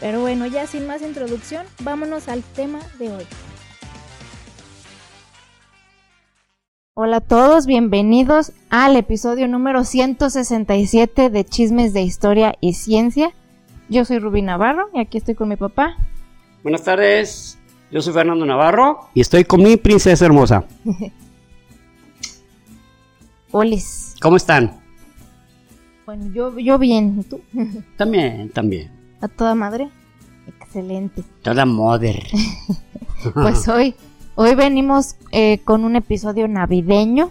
Pero bueno, ya sin más introducción, vámonos al tema de hoy. Hola a todos, bienvenidos al episodio número 167 de Chismes de Historia y Ciencia. Yo soy Rubí Navarro y aquí estoy con mi papá. Buenas tardes, yo soy Fernando Navarro y estoy con mi princesa hermosa. Olis. ¿Cómo están? Bueno, yo, yo bien, ¿y tú? También, también. ¿A toda madre? Excelente. Toda mother. Pues hoy, hoy venimos eh, con un episodio navideño,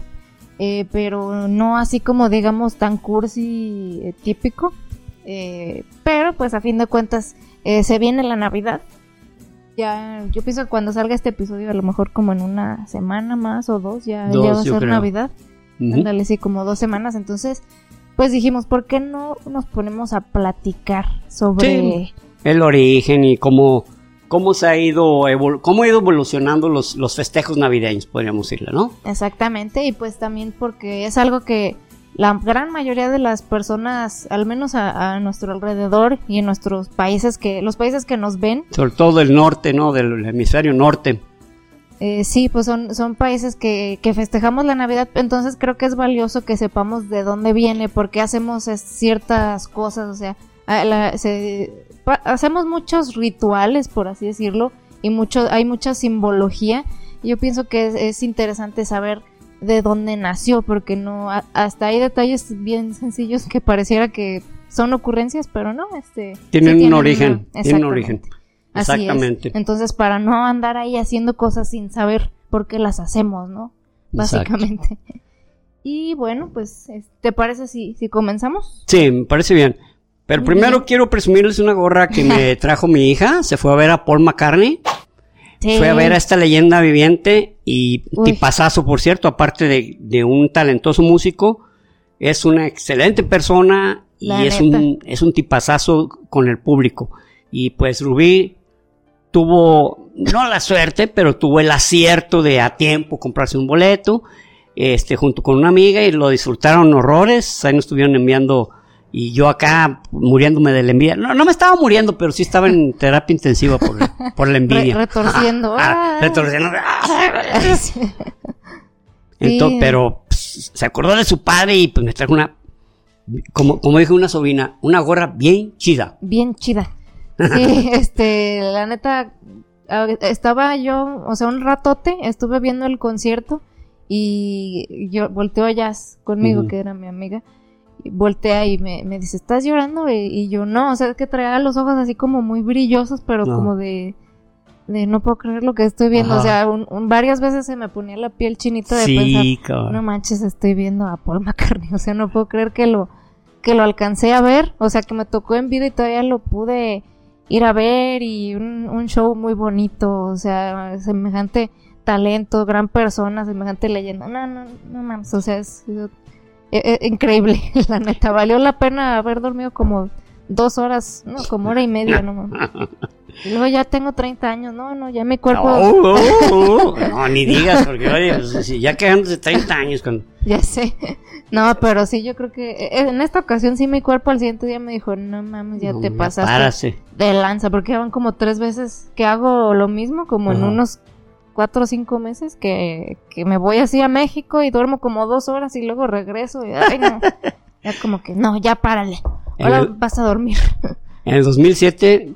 eh, pero no así como digamos tan cursi eh, típico. Eh, pero pues a fin de cuentas eh, se viene la Navidad. Ya, yo pienso que cuando salga este episodio, a lo mejor como en una semana más o dos, ya, Dos, ya va a ser creo. Navidad. Ujú. Ándale, sí, como dos semanas. Entonces, pues dijimos, ¿por qué no nos ponemos a platicar sobre... Sí. El origen y cómo, cómo se ha ido, evol- cómo ha ido evolucionando los, los festejos navideños, podríamos decirle, ¿no? Exactamente, y pues también porque es algo que la gran mayoría de las personas, al menos a, a nuestro alrededor y en nuestros países que, los países que nos ven, Sobre todo del norte, ¿no? Del hemisferio norte. eh, sí, pues son, son países que, que festejamos la Navidad, entonces creo que es valioso que sepamos de dónde viene, por qué hacemos ciertas cosas, o sea, la- se- hacemos muchos rituales, por así decirlo, y mucho, hay mucha simbología, y yo pienso que es, es interesante saber de dónde nació, porque no, a- hasta hay detalles bien sencillos que pareciera que son ocurrencias, pero no, este... sí Tienen un origen, una- tienen un origen. Exactamente. Así es. Exactamente. Entonces, para no andar ahí haciendo cosas sin saber por qué las hacemos, ¿no? Exacto. Básicamente. Y bueno, pues, es- ¿te parece si, si comenzamos? Sí, me parece bien. Pero primero quiero presumirles una gorra que me trajo mi hija. Se fue a ver a Paul McCartney. Sí. Fue a ver a esta leyenda viviente y Uy. tipazazo, por cierto, aparte de, de un talentoso músico, es una excelente persona y La es neta. un, es un tipazazo con el público. Y pues Rubí tuvo, no la suerte, pero tuvo el acierto de a tiempo comprarse un boleto, este, junto con una amiga y lo disfrutaron horrores, ahí nos estuvieron enviando y yo acá muriéndome de la envidia. No, no me estaba muriendo, pero sí estaba en terapia intensiva por, por la Re- envidia. retorciendo. Ah, Ah. retorciendo. Sí. Entonces, Sí. pero pues, se acordó de su padre y pues me trajo una, como, como dijo una sobrina, una gorra bien chida. Bien chida. Sí, este, la neta, ah, estaba yo, o sea, un ratote, estuve viendo el concierto y yo volteó a Jazz conmigo, que era mi amiga, voltea y me, me dice, ¿estás llorando? Y, y yo, no, o sea, es que traía los ojos así como muy brillosos, pero No. como de, de no puedo creer lo que estoy viendo, Ajá. o sea, un- un- varias veces se me ponía la piel chinita de Sí, pensar, cabrón. no manches, estoy viendo a Paul McCartney. O sea, no puedo creer que lo, que lo alcancé a ver. O sea, que me tocó en vida y todavía lo pude ir a ver y un, un show muy bonito. O sea, semejante talento, gran persona, semejante leyenda. No, no, no mames. O sea, es, es- es increíble, la neta. Valió la pena haber dormido como dos horas, no, como hora y media, no mames. Y luego ya tengo 30 años, no, no, ya mi cuerpo... No, no, no, no, ni digas, porque oye, pues, ya quedándose 30 años con... Ya sé. No, pero sí, yo creo que eh, en esta ocasión sí mi cuerpo al siguiente día me dijo, no mames, ya te pasaste párase. de lanza, porque ya van como tres veces que hago lo mismo, como en unos cuatro o cinco meses, que, que me voy así a México y duermo como dos horas y luego regreso y, ay, no. Ya como que, no, ya párale. Ahora El- vas a dormir. En el 2007,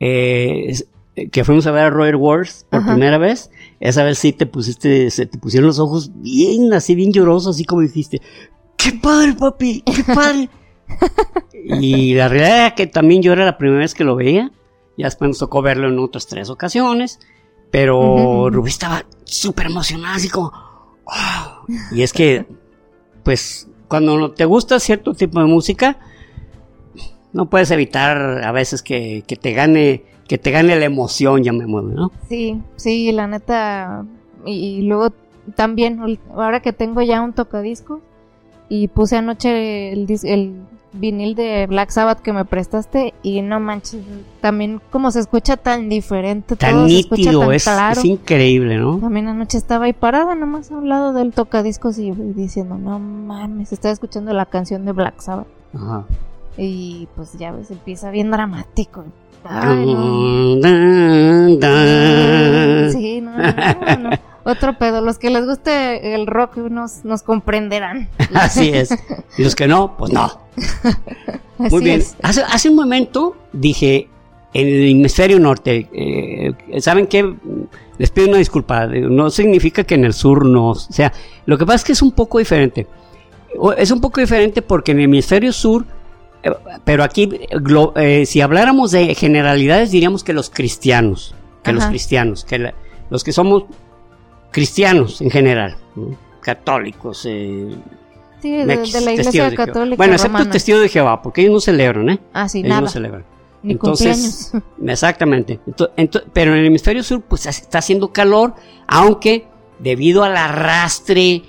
eh, es- que fuimos a ver a Royal Wars por Ajá. primera vez, esa vez sí te pusiste, se te pusieron los ojos bien, así bien llorosos, así como dijiste, ¡qué padre, papi! ¡qué padre! y la realidad era que también yo era la primera vez que lo veía, ya después nos tocó verlo en otras tres ocasiones, pero. Rubí estaba súper emocionada, así como, "Oh". y es que, pues, cuando no te gusta cierto tipo de música, no puedes evitar a veces que, que te gane que te gane la emoción, llamémoslo, ¿no? Sí, sí, la neta. Y, y luego también, ahora que tengo ya un tocadisco, y puse anoche el, el vinil de Black Sabbath que me prestaste, y no manches, también como se escucha tan diferente, Tan todo se escucha nítido, tan es, claro. es increíble, ¿no? También anoche estaba ahí parada nomás a un lado del tocadiscos y diciendo, no mames, estaba escuchando la canción de Black Sabbath. Ajá. Y pues ya ves, empieza bien dramático. Ay, no. Dun, dun, dun. Sí, no, no, no. Otro pedo. Los que les guste el rock nos, nos comprenderán. Así es. Y los que no, pues no. Muy Así bien. es. Hace, hace un momento dije en el hemisferio norte, eh, ¿saben qué? Les pido una disculpa. No significa que en el sur no. O sea, lo que pasa es que es un poco diferente. Es un poco diferente porque en el hemisferio sur, pero aquí, eh, si habláramos de generalidades, diríamos que los cristianos, que los cristianos, que la- los que somos cristianos en general, ¿no? católicos, eh, Sí, de, Mex, de la iglesia de católica Bueno, excepto romana. testigos de Jehová, porque ellos no celebran, ¿eh? Ah, sí, ellos nada. no celebran. Ni Entonces, cumpleaños. exactamente. Ento- ento- pero en el hemisferio sur, pues está haciendo calor, aunque debido al arrastre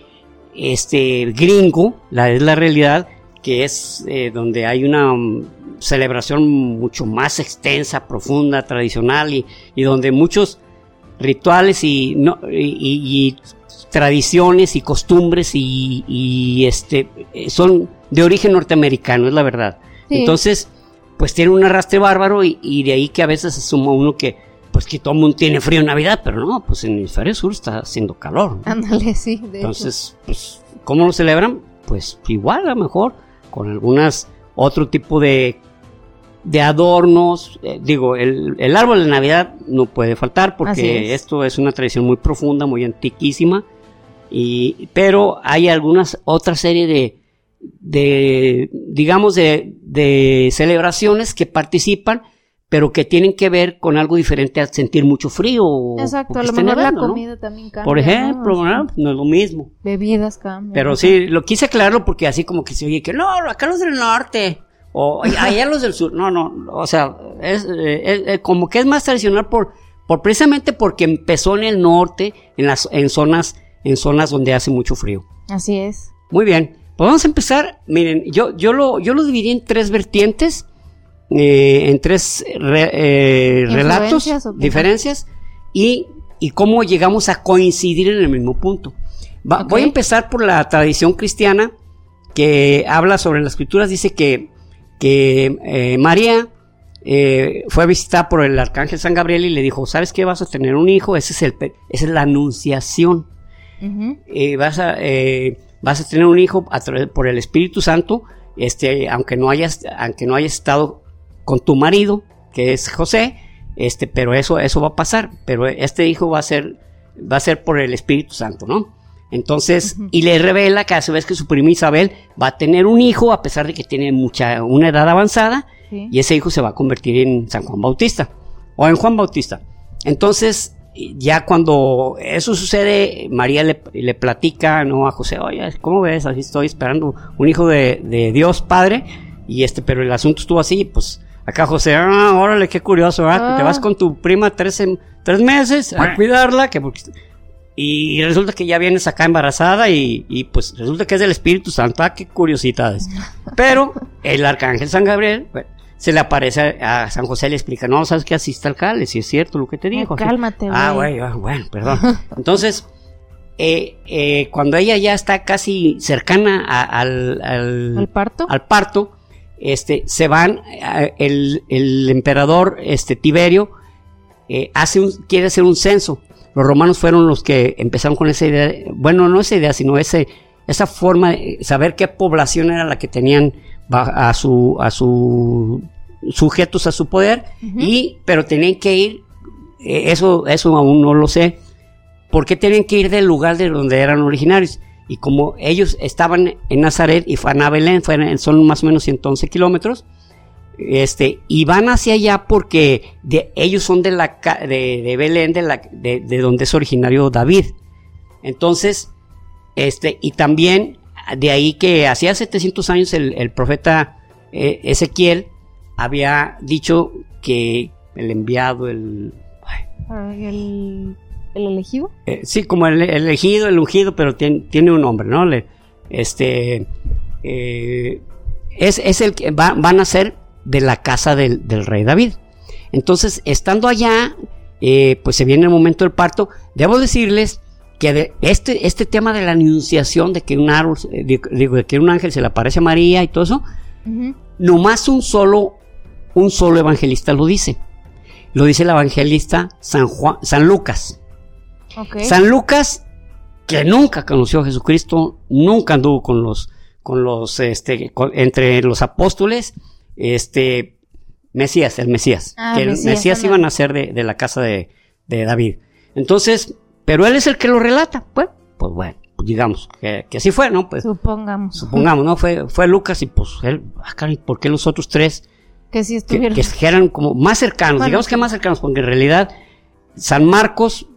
este gringo, la es la realidad, que es eh, donde hay una mm, celebración mucho más extensa, profunda, tradicional y, y donde muchos rituales y, no, y, tradiciones y costumbres y, y, este eh, son de origen norteamericano, es la verdad. Sí. Entonces, pues tiene un arrastre bárbaro y, de ahí que a veces asuma uno que pues que todo el mundo tiene frío en Navidad, pero no, pues en el hemisferio sur está haciendo calor. ¿no? Ándale, sí. De Entonces, pues, ¿cómo lo celebran? Pues igual a lo mejor, con algunas otro tipo de, de adornos. Eh, digo, el, el árbol de Navidad no puede faltar porque es. esto es una tradición muy profunda, muy antiquísima. Y, pero hay algunas otra serie de, de digamos, de, de celebraciones que participan, pero que tienen que ver con algo diferente a sentir mucho frío. Exacto, a lo mejor la comida también cambia. Por ejemplo, no es lo mismo. Bebidas cambian. Pero sí, lo quise aclararlo porque así como que se oye que no, acá los del norte o allá los del sur. No, no, o sea, es, eh, es- eh, como que es más tradicional por, por precisamente porque empezó en el norte, en las en zonas en zonas donde hace mucho frío. Así es. Muy bien, pues vamos a empezar. Miren, yo yo lo yo lo dividí en tres vertientes, eh, en tres re- eh, relatos, diferencias y y cómo llegamos a coincidir en el mismo punto. Va-. Voy a empezar por la tradición cristiana que habla sobre las escrituras. Dice que, que eh, María eh, fue visitada por el arcángel San Gabriel y le dijo, ¿sabes qué? Vas a tener un hijo. Ese es el, esa es la anunciación. Vas, a, vas a tener un hijo a por el Espíritu Santo, este, aunque, no hayas, aunque no hayas estado con tu marido, que es José, este, pero eso, eso va a pasar. Pero este hijo va a ser, va a ser por el Espíritu Santo, ¿no? Entonces, y le revela que a su vez que su prima Isabel va a tener un hijo, a pesar de que tiene mucha, una edad avanzada, Sí. y ese hijo se va a convertir en San Juan Bautista o en Juan Bautista. Entonces, ya cuando eso sucede, María le, le platica ¿no? a José, oye, ¿cómo ves? Así estoy esperando un hijo de, de Dios Padre, y este, pero el asunto estuvo así, pues acá José, ah, órale, qué curioso, ¿verdad? Ah. Te vas con tu prima tres, tres meses a cuidarla, que porque- y resulta que ya vienes acá embarazada y, y, pues resulta que es del Espíritu Santo, ah, qué curiosidades. Pero el arcángel San Gabriel bueno, se le aparece a, a San José y le explica, no, sabes que así está el cale, si es cierto lo que te dijo. Ay, así. cálmate, Ah, güey. güey, ah, bueno, perdón. Entonces, eh, eh, cuando ella ya está casi cercana a- al, al- ¿El parto? al parto, este, se van, eh, el, el emperador este, Tiberio eh, hace un, quiere hacer un censo. Los romanos fueron los que empezaron con esa idea, bueno, no esa idea, sino ese, esa forma de saber qué población era la que tenían a su, a su sujetos a su poder, y, pero tenían que ir, eh, eso, eso aún no lo sé, ¿por qué tenían que ir del lugar de donde eran originarios? Y como ellos estaban en Nazaret y van a Belén, fueron- son más o menos 111 kilómetros, este, y van hacia allá porque ellos son de, la, de, de Belén, de, la, de, de donde es originario David. Entonces, este, y también de ahí que hacía 700 años el, profeta eh, Ezequiel había dicho que el enviado, el, el elegido. eh, sí, como el, el elegido, el ungido, pero tiene, tiene un nombre, ¿no? Le- este... eh, es, es el que va- van a ser de la casa del, del rey David. Entonces, estando allá, eh, pues se viene el momento del parto. Debo decirles que de este, este tema de la anunciación de que un árbol, de que un ángel se le aparece a María y todo eso, Ujú. nomás un solo, un solo evangelista lo dice. Lo dice el evangelista San Juan, San Lucas. San Lucas, que nunca conoció a Jesucristo, nunca anduvo con los, con los, este, con- entre los apóstoles, este, Mesías, el Mesías. Ah, que el Mesías, Mesías, iban a ser de, de la casa de, de David. Entonces, pero él es el que lo relata. Pues, pues bueno, pues digamos que, que así fue, ¿no? Pues Supongamos. supongamos, ¿no? Fue, fue Lucas y pues él, ah, caray, ¿por qué los otros tres que si que, estuvieron. que eran como más cercanos, Bueno, digamos sí. que más cercanos, porque en realidad San Marcos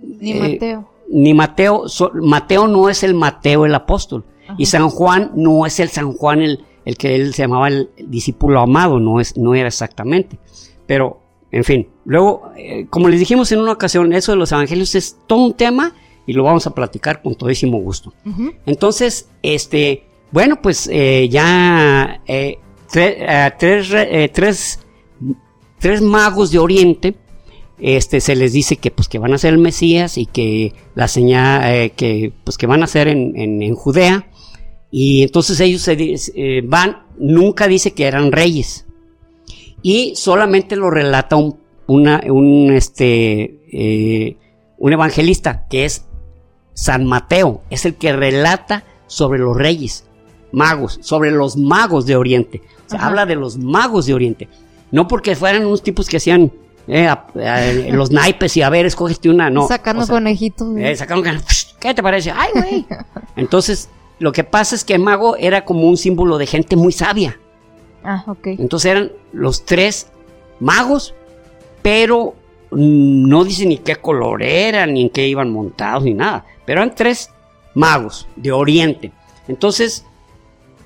Ni eh, Mateo. ni Mateo, so- Mateo no es el Mateo el apóstol, y. San Juan no es el San Juan el, el que él se llamaba el discípulo amado, no, es, no era exactamente. Pero, en fin, luego, eh, como les dijimos en una ocasión, eso de los evangelios es todo un tema y lo vamos a platicar con todísimo gusto. Entonces, este, bueno, pues eh, ya eh, tre- tres, re- tres, tres magos de Oriente, este, se les dice que, pues, que van a ser el Mesías y que la señal, eh, que, pues, que van a ser en, en- en Judea. Y entonces ellos se eh, van, nunca dice que eran reyes. Y solamente lo relata un, una, un, este, eh, un evangelista, que es San Mateo es el que relata sobre los reyes, magos, sobre los magos de Oriente. Se Ajá. habla de los magos de Oriente. No porque fueran unos tipos que hacían eh, a- a- los naipes y a ver, escógete una. No. Sacando o sea, conejitos. eh, sacaron can- ¿Qué te parece? ¡Ay, güey! Entonces, lo que pasa es que el mago era como un símbolo de gente muy sabia. Ah, ok. Entonces eran los tres magos, pero no dice ni qué color eran, ni en qué iban montados, ni nada. Pero eran tres magos de Oriente. Entonces,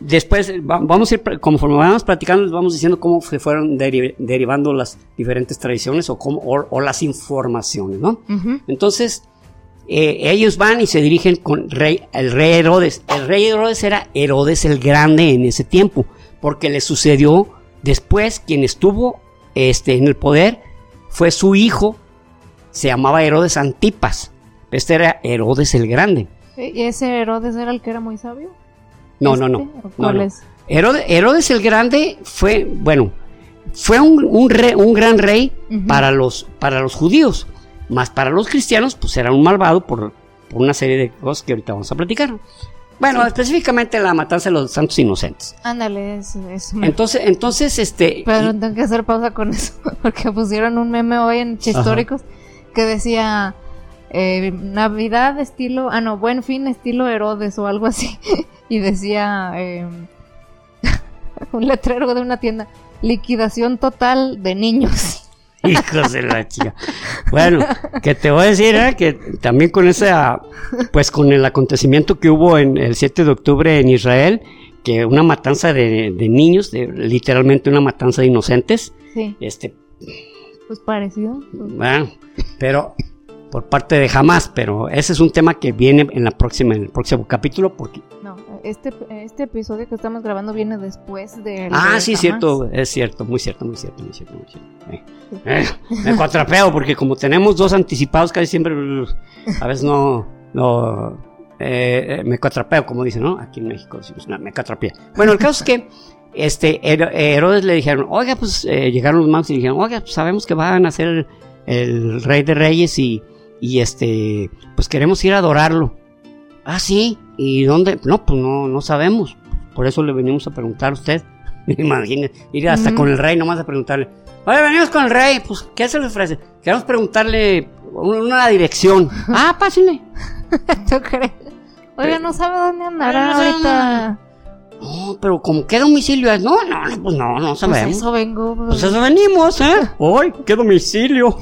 después va- vamos a ir, conforme vamos platicando, les vamos diciendo cómo se fueron deri- derivando las diferentes tradiciones o, cómo, o, o las informaciones, ¿no? Entonces, eh, ellos van y se dirigen con rey, el rey Herodes. El rey Herodes era Herodes el Grande en ese tiempo, porque le sucedió después quien estuvo este, en el poder fue su hijo, se llamaba Herodes Antipas. Este era Herodes el Grande. ¿Y ese Herodes era el que era muy sabio? No, ¿Este? no, no. ¿O no, cuál no. es? Herodes, Herodes el Grande fue, bueno, fue un, un, re- un gran rey para, los, para los judíos, más para los cristianos, pues era un malvado por, por una serie de cosas que ahorita vamos a platicar. Bueno, específicamente la matanza de los santos inocentes. Ándale, eso, eso Entonces, entonces, este, Pero tengo que hacer pausa con eso, porque pusieron un meme hoy en Chistóricos que decía eh, Navidad estilo, ah no, Buen Fin estilo Herodes o algo así. y decía eh, un letrero de una tienda, liquidación total de niños. Hijos de la chica. Bueno, que te voy a decir, ¿eh? que también con esa, pues con el acontecimiento que hubo en el 7 de octubre en Israel, que una matanza de, de niños, de, literalmente una matanza de inocentes, Sí, este, pues parecido. bueno, pero por parte de jamás, pero ese es un tema que viene en la próxima, en el próximo capítulo, porque No, este, este episodio que estamos grabando viene después del Ah, de sí, Hamas. cierto, es cierto, muy cierto, muy cierto, muy cierto, muy cierto. Eh, eh, me cuatrapeo porque como tenemos dos anticipados casi siempre, a veces no, no, eh, eh, me cuatrapeo, como dicen, ¿no? Aquí en México decimos, no, me cuatrapea. Bueno, el caso es que este, Hero- Herodes le dijeron, oiga, pues eh, llegaron los magos y le dijeron, oiga, pues sabemos que van a ser el, el rey de reyes y, y este, pues queremos ir a adorarlo. Ah, sí, ¿y dónde? No, pues no, no sabemos. Por eso le venimos a preguntar a usted. Imagínese, ir hasta con el rey nomás a preguntarle. Oye, venimos con el rey, pues, ¿qué se le ofrece? Queremos preguntarle una, dirección. ah, pásenle. ¿Tú crees? Oiga, no sabe dónde andará No sabe ahorita. No, pero como qué domicilio es. No, no, no, pues no, no Pues sabemos. eso vengo. Pues eso venimos, ¿eh? ¡Ay, qué domicilio!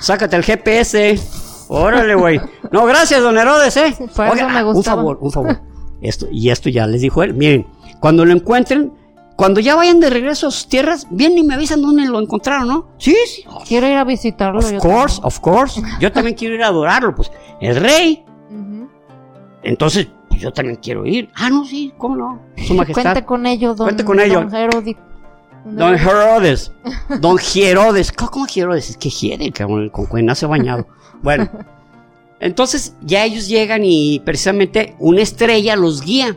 Sácate el GPS. Órale, güey. No, gracias, don Herodes, ¿eh? Por eso me un favor, un favor. Esto, y esto ya les dijo él. Miren, cuando lo encuentren, cuando ya vayan de regreso a sus tierras, vienen y me avisan dónde lo encontraron, ¿no? Sí, sí. Quiero ir a visitarlo. Of yo course, of course. Yo también quiero ir a adorarlo, pues. El rey. Entonces, pues, yo también quiero ir. Ah, no, sí, ¿cómo no? Su majestad. Cuente con ello, don, Cuente con ello. don Herodi- Don Herodes. Don Herodes. ¿Cómo, Herodes? Es que hiede, cabrón, con quien nace bañado. Bueno. Entonces ya ellos llegan y precisamente una estrella los guía.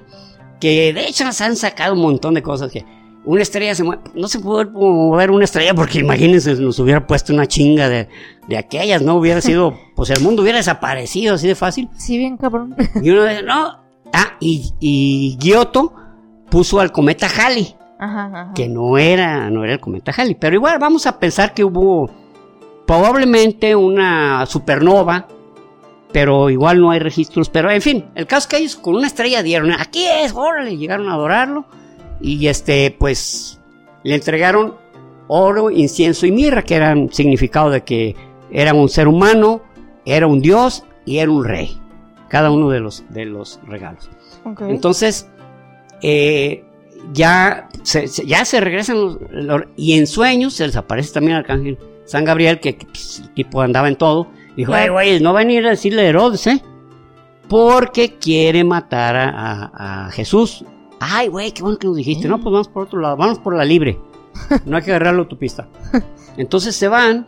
Que de hecho nos han sacado un montón de cosas que una estrella se mueve. No se puede mover una estrella porque imagínense, nos hubiera puesto una chinga de, de aquellas, ¿no? Hubiera sido, pues el mundo hubiera desaparecido así de fácil. Sí, bien cabrón. Y uno dice, no. Ah, y, y Giotto puso al cometa Halley Ajá, ajá. que no era, no era el cometa Halley. Pero igual vamos a pensar que hubo probablemente una supernova, pero igual no hay registros. Pero en fin, el caso es que ellos con una estrella dieron, aquí es, órale, llegaron a adorarlo. Y este, pues, le entregaron oro, incienso y mirra, que eran significado de que era un ser humano, era un dios y era un rey. Cada uno de los, de los regalos. Entonces, eh, ya, se, se- ya se regresan los- los- y en sueños se les aparece también el arcángel San Gabriel, que, que, pues, el tipo andaba en todo. Dijo, ay, güey, no van a ir a decirle a Herodes, ¿eh? Porque quiere matar a, a- a Jesús. Ay, güey, qué bueno que nos dijiste. No, pues vamos por otro lado, vamos por la libre. No hay que agarrar la autopista. Entonces se van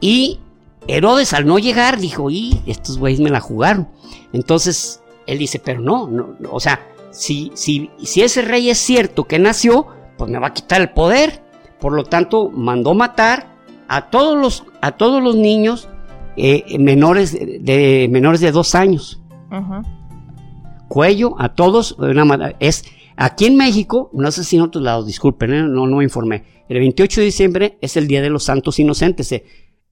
y Herodes al no llegar dijo, y estos güeyes me la jugaron. Entonces él dice, pero no, no, no, o sea, si, si, si ese rey es cierto que nació, pues me va a quitar el poder. Por lo tanto, mandó matar a todos los, a todos los niños eh, menores, de, de- menores de dos años. Cuello a todos. de una es, aquí en México, no sé si en otros lados, disculpen, eh, no, no me informé. El 28 de diciembre es el Día de los Santos Inocentes.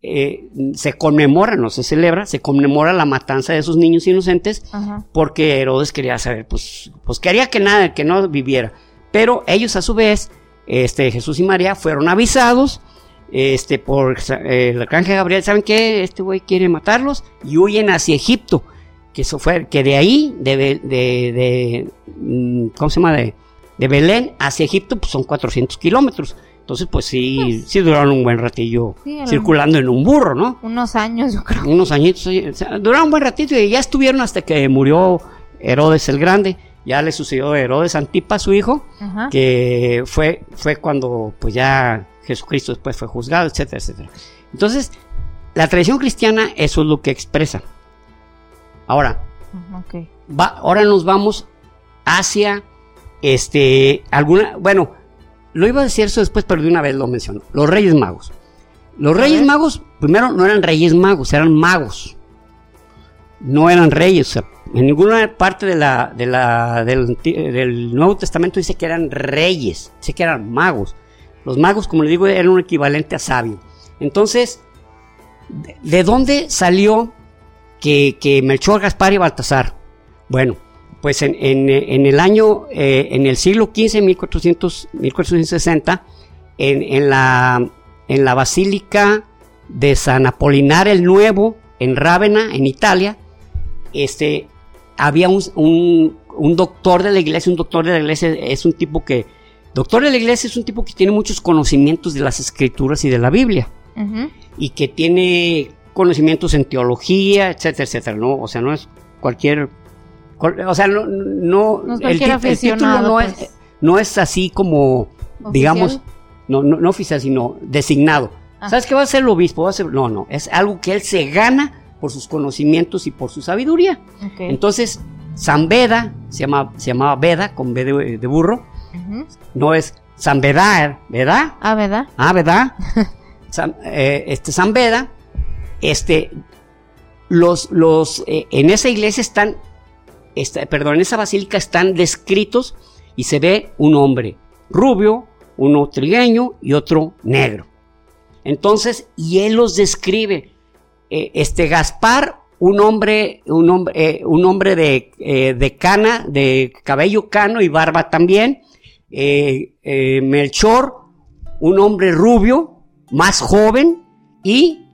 Eh, se conmemora, no se celebra, se conmemora la matanza de esos niños inocentes Ajá. porque Herodes quería saber, pues, pues quería que nada, que no viviera. Pero ellos a su vez, este, Jesús y María fueron avisados, este, por eh, el arcángel Gabriel, ¿saben qué? Este güey quiere matarlos y huyen hacia Egipto. Que eso fue, que de ahí, de, de, de, mm, ¿cómo se llama? De, de Belén hacia Egipto, pues son 400 kilómetros. Entonces, pues sí, sí duraron un buen ratillo Sí, circulando en un burro, ¿no? Unos años, yo creo. unos añitos, oye, o sea, duraron un buen ratito y ya estuvieron hasta que murió Herodes el Grande. Ya le sucedió a Herodes Antipas, su hijo, Ajá. que fue, fue cuando pues ya Jesucristo después fue juzgado, etcétera, etcétera. Entonces, la tradición cristiana eso es lo que expresa. Ahora, va, ahora nos vamos hacia este alguna, bueno, lo iba a decir eso después, pero de una vez lo menciono. Los Reyes Magos. Los Reyes. Magos, primero, no eran Reyes Magos, eran magos. No eran reyes. O sea, en ninguna parte de la, de la, del, del Nuevo Testamento dice que eran reyes, dice que eran magos. Los magos, como le digo, eran un equivalente a sabio. Entonces, ¿de, de dónde salió que, que Melchor, Gaspar y Baltasar? Bueno, pues en, en- en el año, eh, en el siglo XV, 1400, 1460, en, en la, en la Basílica de San Apolinar el Nuevo, en Rávena, en Italia, este, había un, un- un doctor de la iglesia, un doctor de la iglesia es un tipo que, doctor de la iglesia es un tipo que tiene muchos conocimientos de las escrituras y de la Biblia y que tiene conocimientos en teología, etcétera, etcétera, ¿no? O sea, no es cualquier... O sea, no... no, el, título no, pues. es, no es así como, ¿Oficial? digamos, no, no, no oficial, sino designado. Ah. ¿Sabes qué va a ser el obispo? Va a ser, no, no, es algo que él se gana por sus conocimientos y por su sabiduría. Entonces, San Beda, se, llama, se llamaba Beda, con B de, de burro, no es San Beda, ¿verdad? Ah, ¿verdad? Ah, ¿verdad? San, eh, este San Beda, este, los, los, eh, en esa iglesia están, perdón, en esa basílica están descritos y se ve un hombre rubio, uno trigueño y otro negro. Entonces, y él los describe. Eh, este Gaspar, un hombre, un hombre, eh, un hombre de, eh, de cana, de cabello cano y barba también. Melchor, un hombre rubio, más joven, y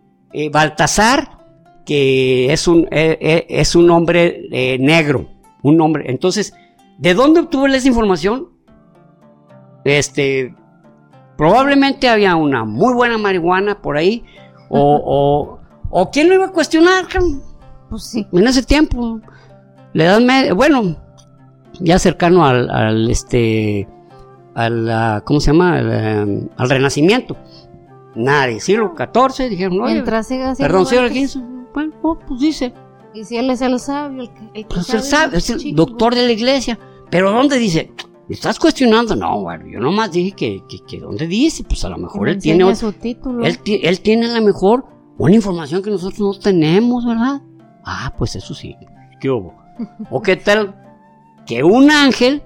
Baltasar, que es un, es un hombre negro, un hombre. Entonces, ¿de dónde obtuvo esa información? este, probablemente había una muy buena marihuana por ahí, o, o, o quién lo iba a cuestionar? Pues sí. en ese tiempo, la edad media, bueno, ya cercano al, al, este, al, ¿cómo se llama? Al, al Renacimiento. Nadie, siglo XIV, dijeron, haciendo perdón, siglo antes. XV, bueno, no, pues dice, Y si él es el sabio, el que, el que pues él sabe, sabe, es el chico. doctor de la iglesia, pero ¿dónde dice? ¿Me ¿Estás cuestionando? No, bueno, yo nomás dije que, que, que ¿dónde dice? Pues a lo mejor me él tiene, enseñe su título. él, ti- él tiene a lo mejor una información que nosotros no tenemos, ¿verdad? Ah, pues eso sí. ¿Qué hubo? ¿O qué tal que un ángel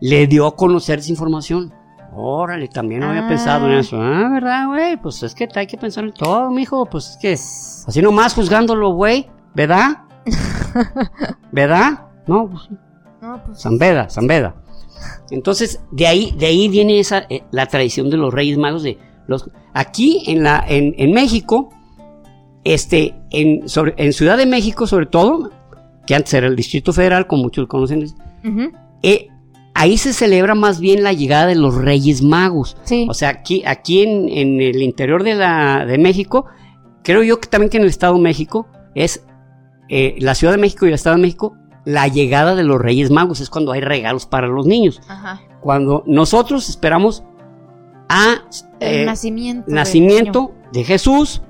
le dio a conocer esa información? Órale, también no había Ah. pensado en eso. Ah, ¿verdad, güey? Pues es que hay que pensar en todo, mijo. Pues es que así nomás juzgándolo, güey. ¿Verdad? ¿Verdad? No, pues sí. No, pues Zambeda, Zambeda. Entonces, de ahí, de ahí viene esa, eh, la tradición de los Reyes Magos de los aquí en la, en, en México, este, en, sobre, en Ciudad de México, sobre todo, que antes era el Distrito Federal, como muchos conocen, eh, ahí se celebra más bien la llegada de los Reyes Magos. Sí. O sea, aquí, aquí en, en el interior de, la, de México, creo yo que también que en el Estado de México es eh, la Ciudad de México y el Estado de México, la llegada de los Reyes Magos es cuando hay regalos para los niños. Ajá. Cuando nosotros esperamos a El eh, nacimiento. nacimiento de Jesús,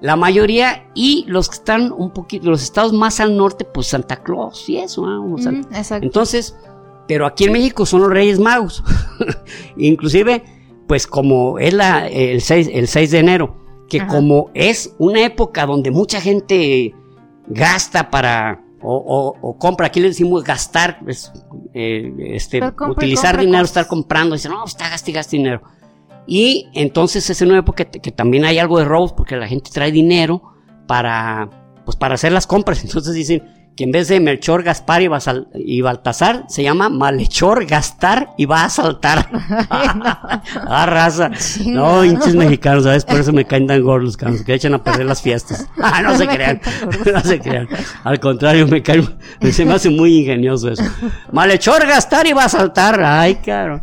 la mayoría y los que están un poquito, los estados más al norte, pues Santa Claus y eso. O sea, niño. Ujú, Exacto. entonces, pero aquí en México son los Reyes Magos. Inclusive, pues como es la, el, 6, el 6 de enero, que Ajá. como es una época donde mucha gente gasta para... O, o- o compra, aquí le decimos gastar, es, eh, este, utilizar dinero, estar comprando, dicen, no, está gasta y gasta dinero. Y entonces es una época que, que también hay algo de robos porque la gente trae dinero para, pues para hacer las compras. Entonces dicen que en vez de Melchor, Gaspar y, Basal- y Baltasar, se llama Malhechor, Gastar y va a saltar. ah, raza. No, hinches mexicanos, ¿sabes? Por eso me caen tan gordos los canos, que echan a perder las fiestas. Ah, no se crean. no se crean. Al contrario, me caen, se me hace muy ingenioso eso. Malhechor, Gastar y va a saltar. Ay, caro.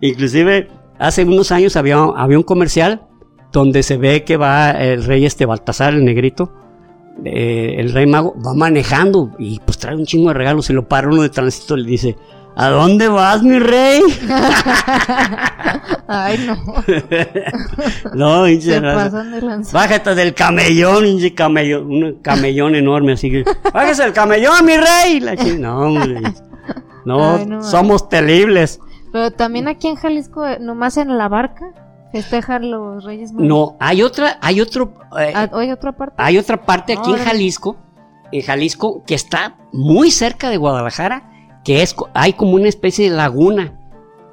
Inclusive, hace unos años había, había un comercial donde se ve que va el rey este Baltasar, el negrito, eh, el rey mago, va manejando y pues trae un chingo de regalos y lo para uno de tránsito y le dice, ¿a dónde vas, mi rey? Ay, no. no, hinche pasan de. Bájate del camellón, hinche camellón, un camellón enorme, así que, bájese del camellón, mi rey. La no, hombre. No, Ay, no, somos terribles. Pero también aquí en Jalisco, eh, nomás en la barca, festejan los Reyes Magos. No, hay otra, hay otro, eh, Ah, ¿Hay otra parte? hay otra parte aquí en. Jalisco, en Jalisco, que está muy cerca de Guadalajara, que es, hay como una especie de laguna.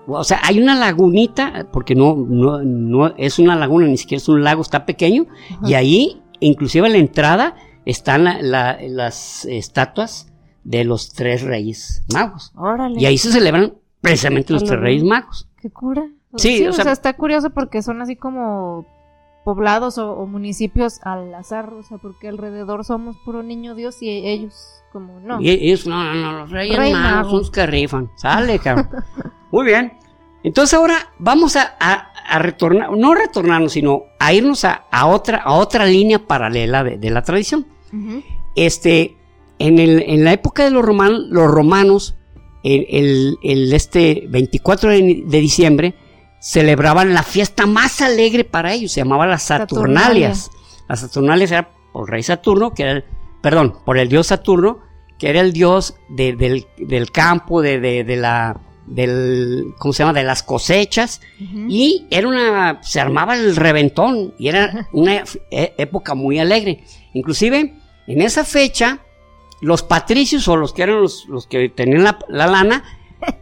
O sea, hay una lagunita, porque no, no, no es una laguna, ni siquiera es un lago, está pequeño, y ahí, inclusive a la entrada, están la- la- las estatuas de los tres reyes magos. Órale. Y ahí se celebran precisamente los tres reyes magos. Qué cura. Sí, o, o sea, sea- está curioso porque son así como poblados o, o municipios al azar, o sea, porque alrededor somos puro niño Dios y ellos como no. Y ellos, no, no, no, los reyes Rey magos mago. son los que rifan. Sale, cabrón. Muy bien. Entonces ahora vamos a, a- a retornar, no retornarnos, sino a irnos a, a otra, a otra línea paralela de, de la tradición. Este, en, el, en la época de los romanos, los romanos, el, el- el este 24 de, de diciembre, celebraban la fiesta más alegre para ellos, se llamaba las Saturnalias. Las Saturnalias era por el rey Saturno, que era el, perdón, por el dios Saturno, que era el dios de- del, del campo, de, de- de la, del, ¿cómo se llama? De las cosechas. Y era una, se armaba el reventón y era una e- época muy alegre. Inclusive, en esa fecha, los patricios o los que eran los, los que tenían la, la lana,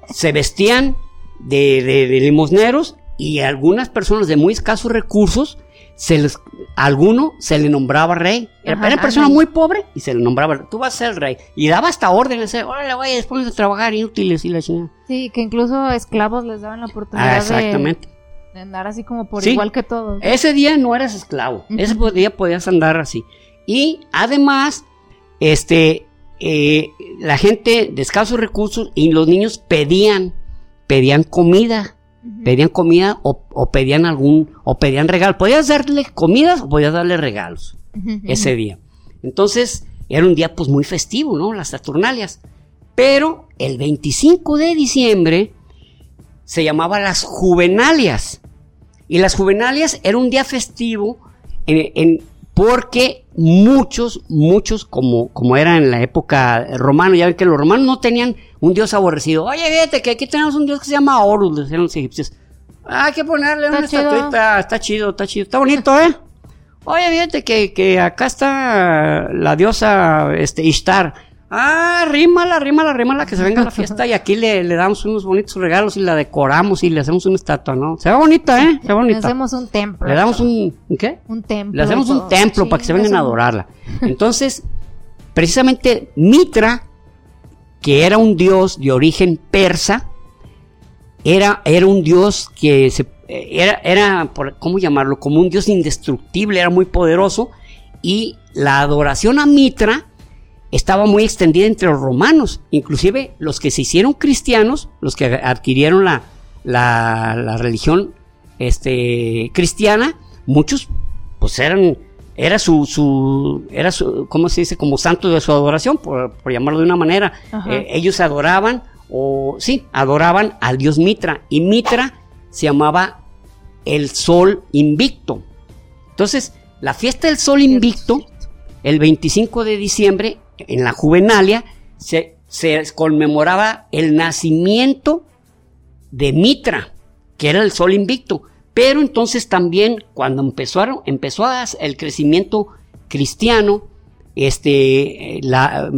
se vestían de, de- de limosneros y algunas personas de muy escasos recursos, se les, a alguno se le nombraba rey. Era, Ajá, persona muy pobre y se le nombraba, tú vas a ser el rey. Y daba hasta órdenes, eh, órale, vaya, después de trabajar inútiles y la chingada. Sí, que incluso esclavos les daban la oportunidad Ah, exactamente. de, de andar así como por Sí. igual que todos. Ese día no eras esclavo. Ese día podías andar así. Y además, este, eh, la gente de escasos recursos y los niños pedían, pedían comida. Pedían comida o, o pedían algún, o pedían regalo. Podías darle comidas o podías darle regalos ese día. Entonces, era un día pues muy festivo, ¿no? Las Saturnalias. Pero el 25 de diciembre se llamaba las Juvenalias. Y las Juvenalias era un día festivo en- en- porque muchos, muchos, como, como era en la época romana, ya ven que los romanos no tenían un dios aborrecido. Oye, fíjate que aquí tenemos un dios que se llama Horus, decían los egipcios. Ah, hay que ponerle Está una chido. estatuita, está chido, está chido, está bonito, ¿eh? Oye, fíjate que, que acá está la diosa este, Ishtar. Ah, rímala, rímala, rímala, que se venga a la fiesta y aquí le, le damos unos bonitos regalos y la decoramos y le hacemos una estatua, ¿no? Se ve bonita, ¿eh? Se ve Le bonita. hacemos un templo. Le damos un, ¿un qué? un templo. Le hacemos un templo Sí, para que se le vengan a adorarla. Entonces, precisamente Mitra, que era un dios de origen persa, era, era un dios que se, era, era, por- ¿cómo llamarlo? Como un dios indestructible, era muy poderoso. Y la adoración a Mitra estaba muy extendida entre los romanos. Inclusive los que se hicieron cristianos, los que adquirieron la, la, la religión este, cristiana, muchos pues eran era su, su era su cómo se dice como santo de su adoración por, por llamarlo de una manera. Eh, ellos adoraban o sí adoraban al dios Mitra y Mitra se llamaba el sol invicto entonces la fiesta del sol invicto el 25 de diciembre en la Juvenalia se, se conmemoraba el nacimiento de Mitra, que era el sol invicto. Pero entonces también cuando empezaron, empezó el crecimiento cristiano, este, eh, la,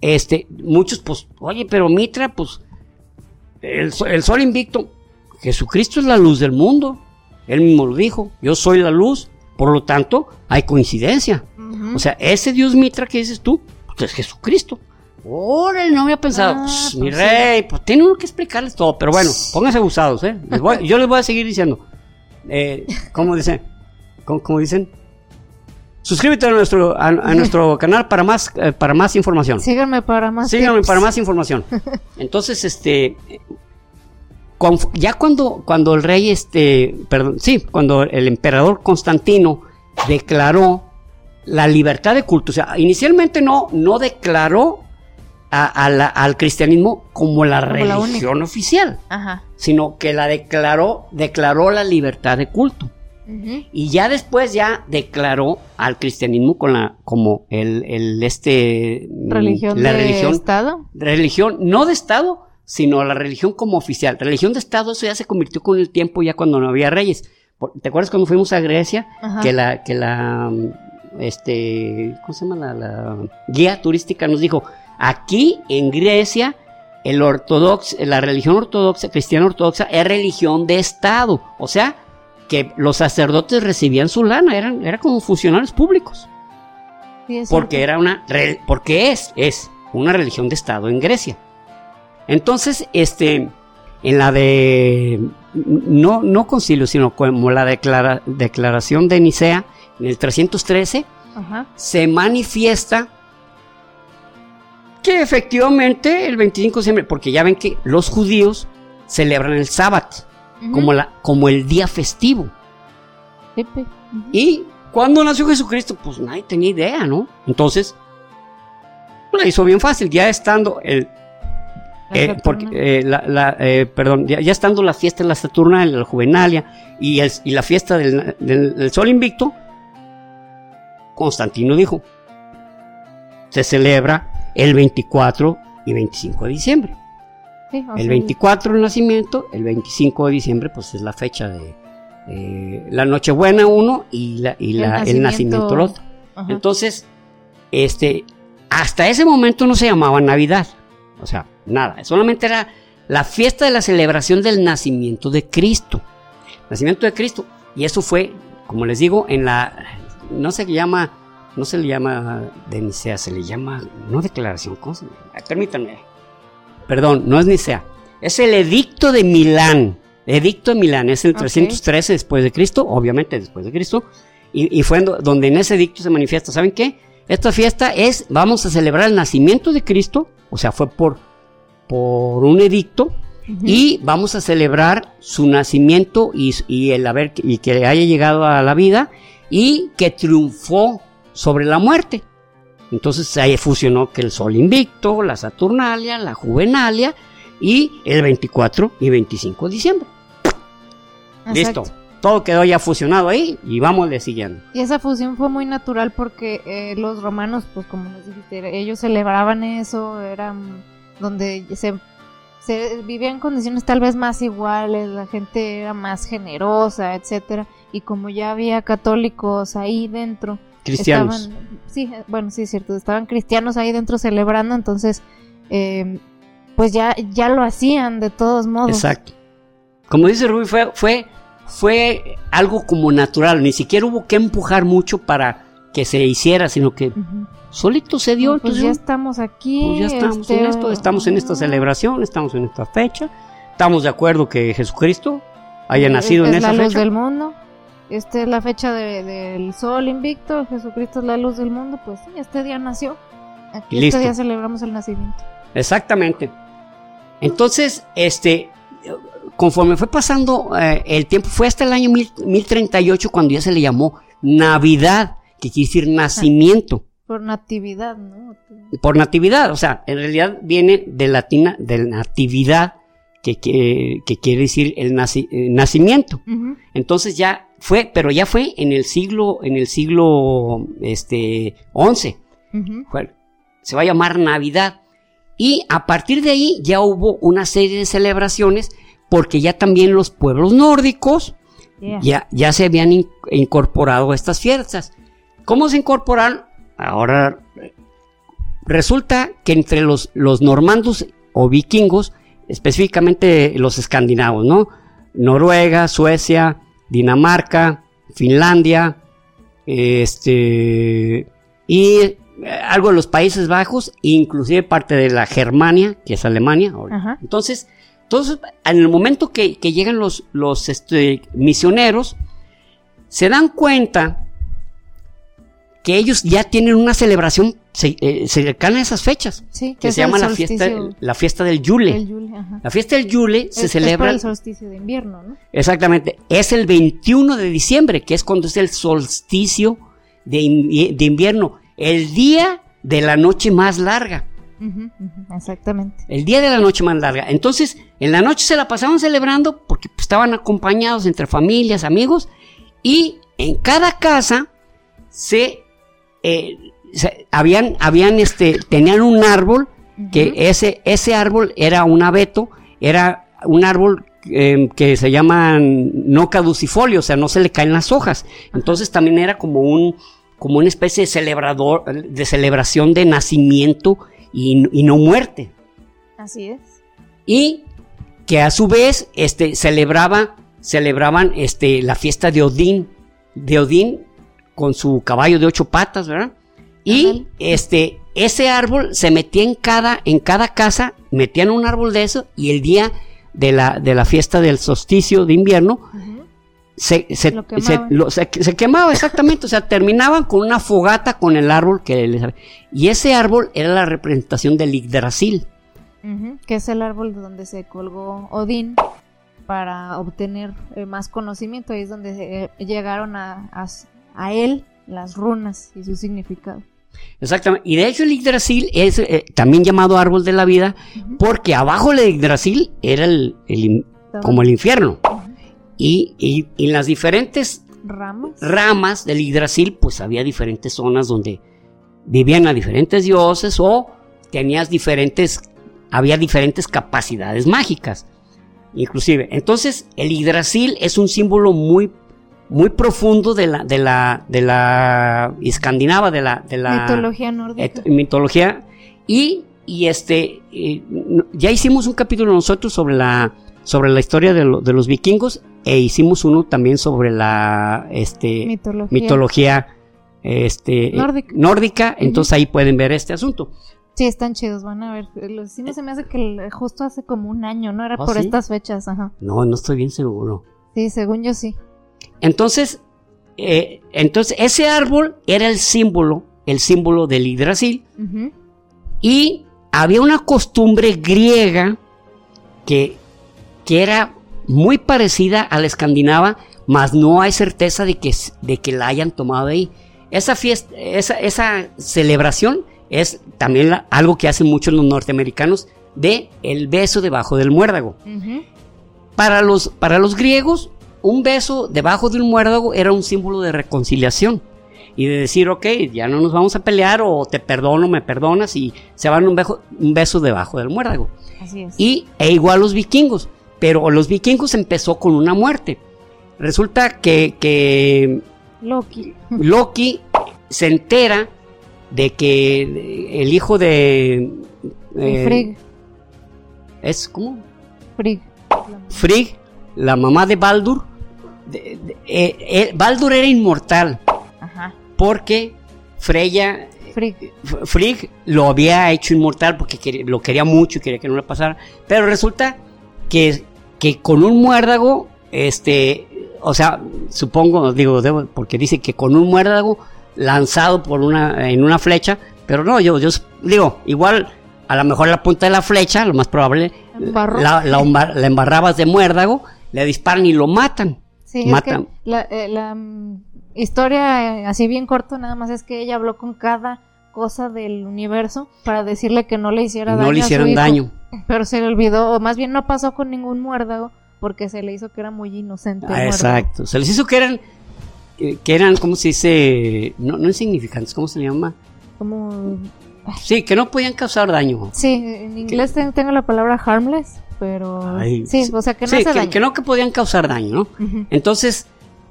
este, muchos, pues, oye, pero Mitra, pues, el, so- el sol invicto, Jesucristo es la luz del mundo. Él mismo lo dijo, yo soy la luz, por lo tanto, hay coincidencia. O sea, ese Dios Mitra que dices tú, pues es Jesucristo. Órale, no había pensado. Ah, Pues, mi sí. rey, pues tiene uno que explicarles todo. Pero bueno, pónganse abusados, ¿eh? Les voy- yo les voy a seguir diciendo. Eh, ¿Cómo dicen? ¿Cómo, cómo dicen? Suscríbete a nuestro, a, a nuestro canal para más, eh, para más información. Síganme para más. Síganme tips. para más información. Entonces, este, ya cuando, cuando el rey, este, perdón, sí, cuando el emperador Constantino declaró la libertad de culto, o sea, inicialmente no, no declaró a- a la- al cristianismo como la Como la religión oficial, Ajá. sino que la declaró, declaró la libertad de culto. Y ya después ya declaró al cristianismo con la, como el, el este, mm, Religión la de religión Estado. religión no de Estado, sino la religión como oficial. Religión de Estado, eso ya se convirtió con el tiempo, ya cuando no había reyes. ¿Te acuerdas cuando fuimos a Grecia? Ajá. Que la, que la, mm, este, ¿cómo se llama? La, la guía turística nos dijo, aquí en Grecia, el ortodox, la religión ortodoxa, cristiana ortodoxa, es religión de Estado. O sea, que los sacerdotes recibían su lana, eran, eran como funcionarios públicos. Sí, Porque cierto. era una porque es, es una religión de Estado en Grecia. Entonces, este, en la de no, no concilio, sino como la declara- declaración de Nicea, en el 313, Ajá. se manifiesta que efectivamente el 25 de diciembre, porque ya ven que los judíos celebran el sábado como, la, como el día festivo. Y cuando nació Jesucristo, pues nadie tenía idea, ¿no? Entonces, la hizo bien fácil, ya estando el, eh, porque, eh, la, la, eh, perdón, ya, ya estando la fiesta de la Saturna, la Juvenalia y, el- y la fiesta del, del- del Sol Invicto, Constantino dijo, se celebra el 24 y 25 de diciembre. Sí, El sea, 24 el nacimiento, el 25 de diciembre pues es la fecha de eh, la Nochebuena uno y, la, y El la- el nacimiento- nacimiento el otro. ajá. Entonces, este, hasta ese momento no se llamaba Navidad. O sea, nada. Solamente era la fiesta de la celebración del nacimiento de Cristo. Nacimiento de Cristo. Y eso fue, como les digo, en la, no se llama, no se le llama de Nicea, se le llama, no declaración, ¿cómo se llama? Ay, Permítanme. Perdón, no es Nicea. Es el edicto de Milán. Edicto de Milán, es el Ok. 313 después de Cristo, obviamente después de Cristo. Y, y fue en do- donde en ese edicto se manifiesta, ¿saben qué? Esta fiesta es, vamos a celebrar el nacimiento de Cristo, o sea, fue por, por un edicto, y vamos a celebrar su nacimiento y, y el haber y que haya llegado a la vida y que triunfó sobre la muerte. Entonces ahí fusionó que el Sol invicto, la Saturnalia, la Juvenalia y el 24 y 25 de diciembre. Exacto. Listo. Todo quedó ya fusionado ahí y vamos le siguiendo. Y esa fusión fue muy natural porque eh, los romanos, pues como les dijiste, ellos celebraban eso, eran donde se, se vivía en condiciones tal vez más iguales, la gente era más generosa, etcétera, y como ya había católicos ahí dentro, Cristianos. estaban, sí, eh, bueno, sí es cierto, estaban cristianos ahí dentro celebrando, entonces, eh, pues ya, ya lo hacían de todos modos. Exacto. Como dice Rubí, fue, fue, fue algo como natural, ni siquiera hubo que empujar mucho para que se hiciera, sino que solito se dio. pues entonces, ya estamos aquí. pues ya estamos este, en esto, estamos en esta celebración, estamos en esta fecha, estamos de acuerdo que Jesucristo haya es- nacido es en esa la luz fecha. del mundo. Esta es la fecha de- del sol invicto. Jesucristo es la luz del mundo. Pues sí, este día nació. Aquí Listo. este día celebramos el nacimiento. Exactamente. Entonces, este, conforme fue pasando eh, el tiempo, fue hasta el año mil- 1038 cuando ya se le llamó Navidad, que quiere decir nacimiento, Por natividad, ¿no? por natividad. O sea, en realidad viene de latina, de natividad, que, que- que quiere decir el naci- eh, nacimiento. Entonces ya fue, pero ya fue en el siglo, en el siglo, este, 11. Ujú. Fue- se va a llamar Navidad. Y a partir de ahí ya hubo una serie de celebraciones porque ya también los pueblos nórdicos Yeah. ya, ya se habían in- incorporado a estas fiestas. ¿Cómo se incorporaron? Ahora resulta que entre los, los normandos o vikingos, específicamente los escandinavos, ¿no? Noruega, Suecia, Dinamarca, Finlandia, este, y eh, algo de los Países Bajos, inclusive parte de la Germania, que es Alemania. ahora. Entonces, todos, en el momento que, que llegan los, los este, misioneros, se dan cuenta que ellos ya tienen una celebración se- eh, esas fechas, Sí, que es se llama la fiesta, la fiesta del Yule. el Yule. La fiesta del Yule se Es- es celebra por el solsticio de invierno, ¿no? Exactamente. Es el 21 de diciembre, que es cuando es el solsticio de, de invierno. El día de la noche más larga. Exactamente. El día de la noche más larga. Entonces, en la noche se la pasaban celebrando porque pues, estaban acompañados entre familias, amigos. Y en cada casa se, eh, se- habían, habían este, tenían un árbol que ese, ese árbol era un abeto, era un árbol eh, que se llama no caducifolio, o sea, no se le caen las hojas. Entonces también era como un, como una especie de celebrador, de celebración de nacimiento y, y no muerte. Así es. Y que a su vez, este, celebraba, celebraban, este, la fiesta de Odín, de Odín con su caballo de ocho patas, ¿verdad? Y este, ese árbol se metía en cada, en cada casa, metían un árbol de eso y el día de la, de la fiesta del solsticio de invierno se, se, Lo se- lo- quemaba exactamente, o sea, terminaban con una fogata con el árbol que les... Y ese árbol era la representación del Yggdrasil. Que es el árbol de donde se colgó Odín para obtener eh, más conocimiento. Ahí es donde eh, llegaron a, a, a él las runas y su significado. Exactamente. Y de hecho el Yggdrasil es eh, también llamado árbol de la vida porque abajo del Yggdrasil era el, como el infierno. Y, y- y en las diferentes Ramas. ramas del Yggdrasil pues había diferentes zonas donde vivían a diferentes dioses o tenías diferentes, había diferentes capacidades mágicas. Inclusive. Entonces el Yggdrasil es un símbolo muy muy profundo de la de la de la escandinava de la de la Mitología nórdica. mitología y, y este ya hicimos un capítulo nosotros sobre la sobre la historia de, lo- de los vikingos e hicimos uno también sobre la este mitología. mitología este Nórdica. entonces ahí pueden ver este asunto Sí, están chidos, van a ver. Los sí se me hace que justo hace como un año, ¿no? Era ¿Ah, por sí? estas fechas, ajá. no no estoy bien seguro Sí, según yo sí. Entonces eh, entonces ese árbol era el símbolo el símbolo del Yggdrasil Ujú. Y había una costumbre griega que que era muy parecida a la escandinava, mas no hay certeza de que, de que la hayan tomado ahí. Esa fiesta, esa, esa celebración es también la- algo que hacen muchos los norteamericanos de el beso debajo del muérdago. Para los, para los griegos, un beso debajo de un muérdago era un símbolo de reconciliación. Y de decir, ok, ya no nos vamos a pelear, o te perdono, me perdonas, y se van un, beso- un beso debajo del muérdago. Así es. Y e igual los vikingos. Pero los vikingos empezó con una muerte. Resulta que, que Loki. Loki se entera de que el hijo de... eh, Frigg. ¿Es cómo? Frigg. Frigg, la mamá de Baldur. De- de- eh, eh, Baldur era inmortal Ajá. porque Freya, Frigg. Lo había hecho inmortal porque quería- lo quería mucho y quería que no le pasara. Pero resulta que, que con un muérdago, este, o sea, supongo, digo, debo- porque dice que con un muérdago lanzado por una, en una flecha, pero no, yo, yo digo, igual a lo mejor la punta de la flecha, lo más probable, la, la embarrabas de muérdago, le disparan y lo matan. Sí, Matan. es que la, eh, la, mm, historia, eh, así bien corto, nada más es que ella habló con cada cosa del universo para decirle que no le hiciera daño. No le a su hicieron hijo. daño. Pero se le olvidó, o más bien no pasó con ningún muérdago, porque se le hizo que era muy inocente. Ah, exacto. Se les hizo que eran, eh, que eran, ¿cómo se dice? No, no insignificantes, ¿cómo se le llama? Como. Sí, que no podían causar daño. Sí, en inglés ten- tengo la palabra harmless, pero. Ay, sí, o sea que no sí, hace que, daño. que no que podían causar daño, ¿no? Entonces,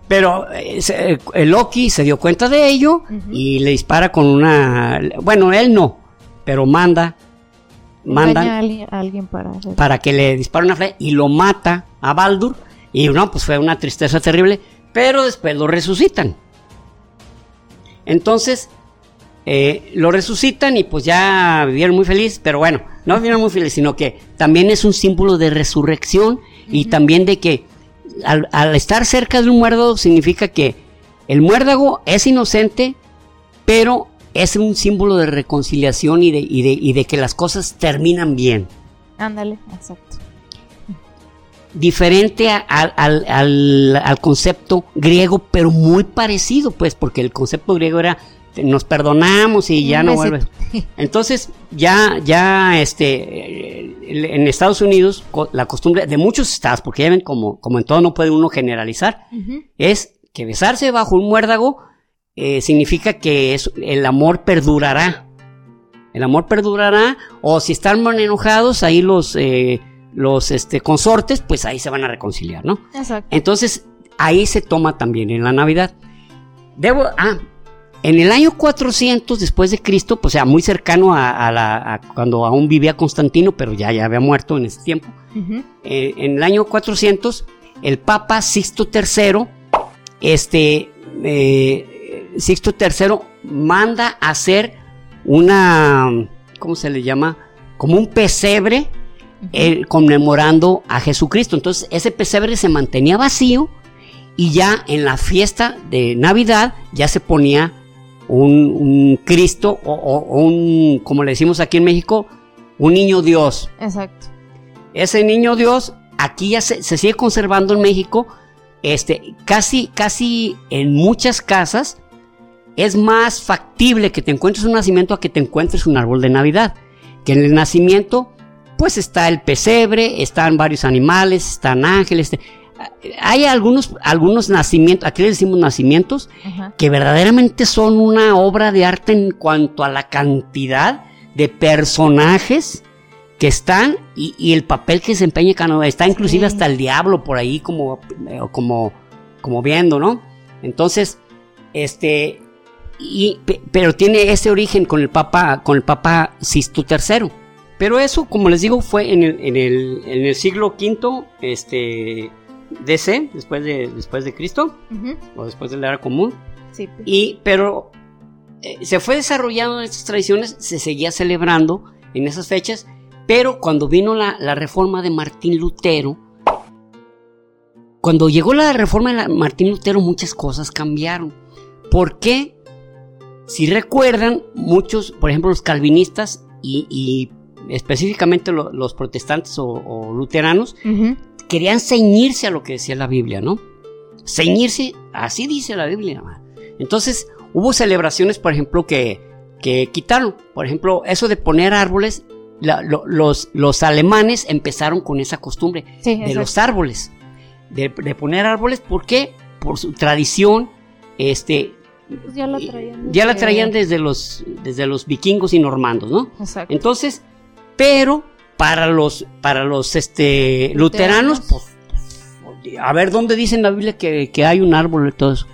pero eh, el Loki se dio cuenta de ello y le dispara con una, bueno, él no, pero manda, a manda alguien, a alguien para hacer. para que le dispare una flecha y lo mata a Baldur y no, pues fue una tristeza terrible, pero después lo resucitan. Entonces, eh, lo resucitan y pues ya vivieron muy felices, pero bueno, no vivieron muy felices, sino que también es un símbolo de resurrección y también de que al, al estar cerca de un muérdago significa que el muérdago es inocente, pero es un símbolo de reconciliación y de, y de, y de que las cosas terminan bien. Ándale, exacto. diferente a- al- al- al concepto griego, pero muy parecido, pues, porque el concepto griego era nos perdonamos y ya no vuelves. Entonces, ya, ya, este, en Estados Unidos, la costumbre de muchos estados, porque ya ven como, como en todo no puede uno generalizar, es que besarse bajo un muérdago eh, significa que es, el amor perdurará. El amor perdurará, o si están enojados, ahí los, eh, los este, consortes, pues ahí se van a reconciliar, ¿no? Exacto. Entonces, ahí se toma también en la Navidad. Debo, ah, en el año 400 después de Cristo, pues o sea, muy cercano a, a la, a cuando aún vivía Constantino, pero ya, ya había muerto en ese tiempo. Eh, en el año 400, el Papa Sixto III, este, eh, Sixto III manda a hacer una, ¿cómo se le llama? Como un pesebre eh, conmemorando a Jesucristo. Entonces, ese pesebre se mantenía vacío y ya en la fiesta de Navidad ya se ponía un, un Cristo o, un, como le decimos aquí en México, un niño Dios. Exacto. Ese niño Dios aquí ya se, se sigue conservando en México. Este, casi, casi en muchas casas es más factible que te encuentres un nacimiento a que te encuentres un árbol de Navidad. Que en el nacimiento, pues está el pesebre, están varios animales, están ángeles. Hay algunos, algunos nacimientos, aquí le decimos nacimientos, Ajá. que verdaderamente son una obra de arte en cuanto a la cantidad de personajes que están y, y el papel que desempeña cada uno. Está inclusive Sí. hasta el diablo por ahí como, eh, como, como viendo, ¿no? Entonces, este, y, pe- pero tiene ese origen con el Papa, con el Papa Sisto III. Pero eso, como les digo, fue en el, en el, en el siglo V, este, DC, después de, después de Cristo, o después de la era común. Sí. Y, pero eh, se fue desarrollando estas tradiciones, se seguía celebrando en esas fechas, pero cuando vino la, la reforma de Martín Lutero, cuando llegó la reforma de la- Martín Lutero, muchas cosas cambiaron. ¿Por qué? Si recuerdan, muchos, por ejemplo, los calvinistas y, y específicamente lo- los protestantes o, o luteranos. Querían ceñirse a lo que decía la Biblia, ¿no? Ceñirse, así dice la Biblia. Entonces, hubo celebraciones, por ejemplo, que, que quitaron. Por ejemplo, eso de poner árboles, los, los alemanes empezaron con esa costumbre de los árboles. De, poner árboles, ¿por qué? Por su tradición, este... Pues ya la traían, desde... ya la traían desde los, desde los vikingos y normandos, ¿no? Exacto. Entonces, pero para los, para los este, luteranos, pues, a ver dónde dice en la Biblia que, que hay un árbol y todo eso.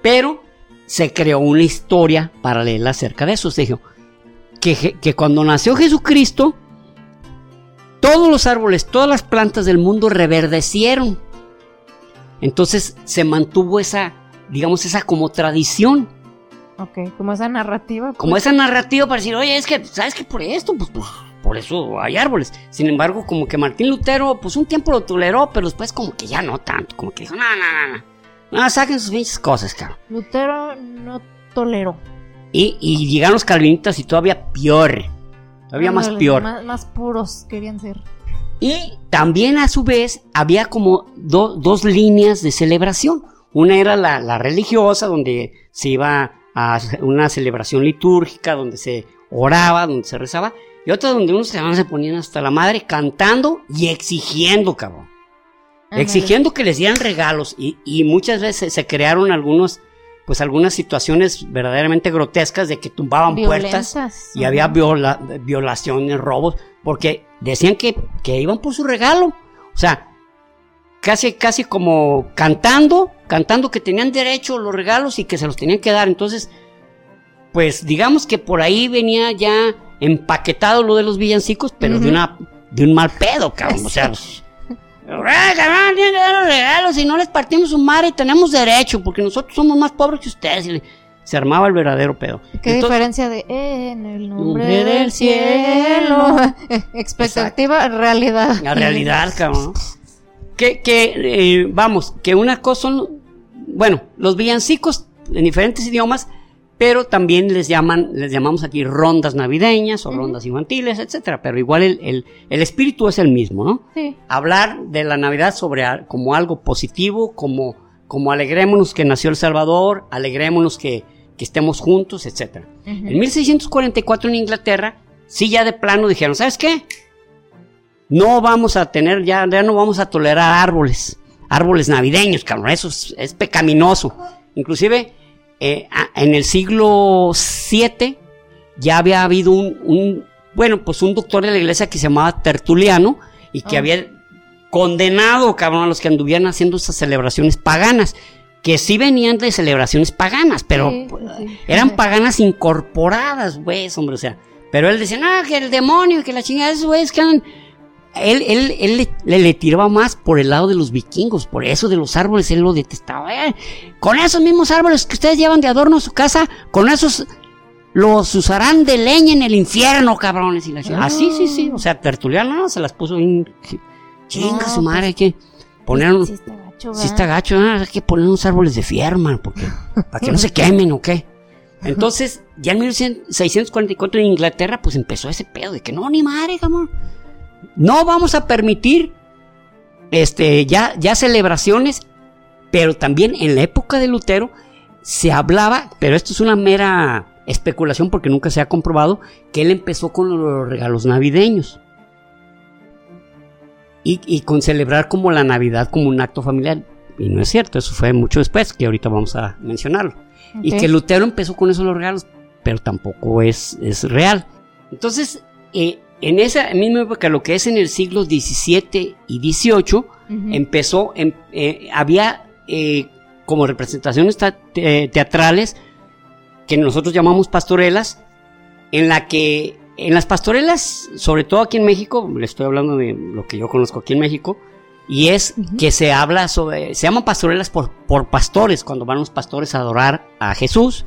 Pero se creó una historia paralela acerca de eso. Se dijo que, que cuando nació Jesucristo, todos los árboles, todas las plantas del mundo reverdecieron. Entonces se mantuvo esa, digamos, esa como tradición. Ok, como esa narrativa. Como pues. esa narrativa para decir, oye, es que, ¿sabes qué? Por esto, pues, pues por eso hay árboles. Sin embargo, como que Martín Lutero, pues un tiempo lo toleró, pero después como que ya no tanto, como que dijo, no, no, no, no, no, saquen sus pinches cosas, cabrón. Lutero no toleró. Y, y llegaron los calvinistas y todavía peor, todavía más peor. Más, puros querían ser. Y también a su vez había como dos líneas de celebración. Una era la, la religiosa, donde se iba a una celebración litúrgica, donde se oraba, donde se rezaba, y otra donde unos se ponían hasta la madre cantando y exigiendo, cabrón. Exigiendo que les dieran regalos. Y, muchas veces se crearon algunos, pues algunas situaciones verdaderamente grotescas de que tumbaban puertas y había violaciones, robos, porque decían que, que iban por su regalo. O sea, casi, casi como cantando, cantando que tenían derecho a los regalos y que se los tenían que dar. Entonces, pues digamos que por ahí venía ya empaquetado lo de los villancicos, pero de una de un mal pedo, cabrón. O sea, cabrón, tienen que dar los regalos y no les partimos su madre y tenemos derecho, porque nosotros somos más pobres que ustedes. se armaba el verdadero pedo. ¿Qué diferencia de en el nombre, del cielo? Expectativa, realidad. La realidad, cabrón. Que, que eh, vamos, que una cosa son, bueno, los villancicos en diferentes idiomas pero también les llaman, les llamamos aquí rondas navideñas o rondas infantiles, etcétera, pero igual el, el, espíritu es el mismo, ¿no? Sí. Hablar de la Navidad sobre como algo positivo, como, como alegrémonos que nació el Salvador, alegrémonos que, que estemos juntos, etcétera. En 1644 en Inglaterra, sí ya de plano dijeron, ¿sabes qué? No vamos a tener, ya, ya no vamos a tolerar árboles, árboles navideños, cabrón, eso es, es pecaminoso. Inclusive eh, en el siglo VII ya había habido un, bueno, pues un doctor de la iglesia que se llamaba Tertuliano y que ah. había condenado, cabrón, a los que anduvieran haciendo esas celebraciones paganas, que sí venían de celebraciones paganas, pero pues, eran paganas incorporadas, güey, hombre, o sea, pero él decía, no, que el demonio, que la chingada de esos güeyes que andan él, él, él le, le, tiraba más por el lado de los vikingos, por eso de los árboles él lo detestaba. Eh, con esos mismos árboles que ustedes llevan de adorno a su casa, con esos los usarán de leña en el infierno, cabrones. Y la ah, sí, sí, sí. O sea, Tertuliano no, se las puso bien. Chinga su madre, hay que poner un. Sí está gacho, sí está gacho, hay que poner unos árboles de fierma, porque. para que no se quemen o qué. Entonces, ya en 1644 en Inglaterra, pues empezó ese pedo de que no, ni madre, cabrón. No vamos a permitir este, ya, ya celebraciones, pero también en la época de Lutero se hablaba, pero esto es una mera especulación porque nunca se ha comprobado, que él empezó con los regalos navideños. Y, con celebrar como la Navidad como un acto familiar. Y no es cierto, eso fue mucho después, que ahorita vamos a mencionarlo. Y que Lutero empezó con esos los regalos, pero tampoco es, es real. Entonces, eh, en esa misma época, lo que es en el siglo XVII y XVIII, empezó, eh, había eh, como representaciones teatrales que nosotros llamamos pastorelas, en la que en las pastorelas, sobre todo aquí en México, le estoy hablando de lo que yo conozco aquí en México, y es que se habla sobre, se llaman pastorelas por, por pastores, cuando van los pastores a adorar a Jesús,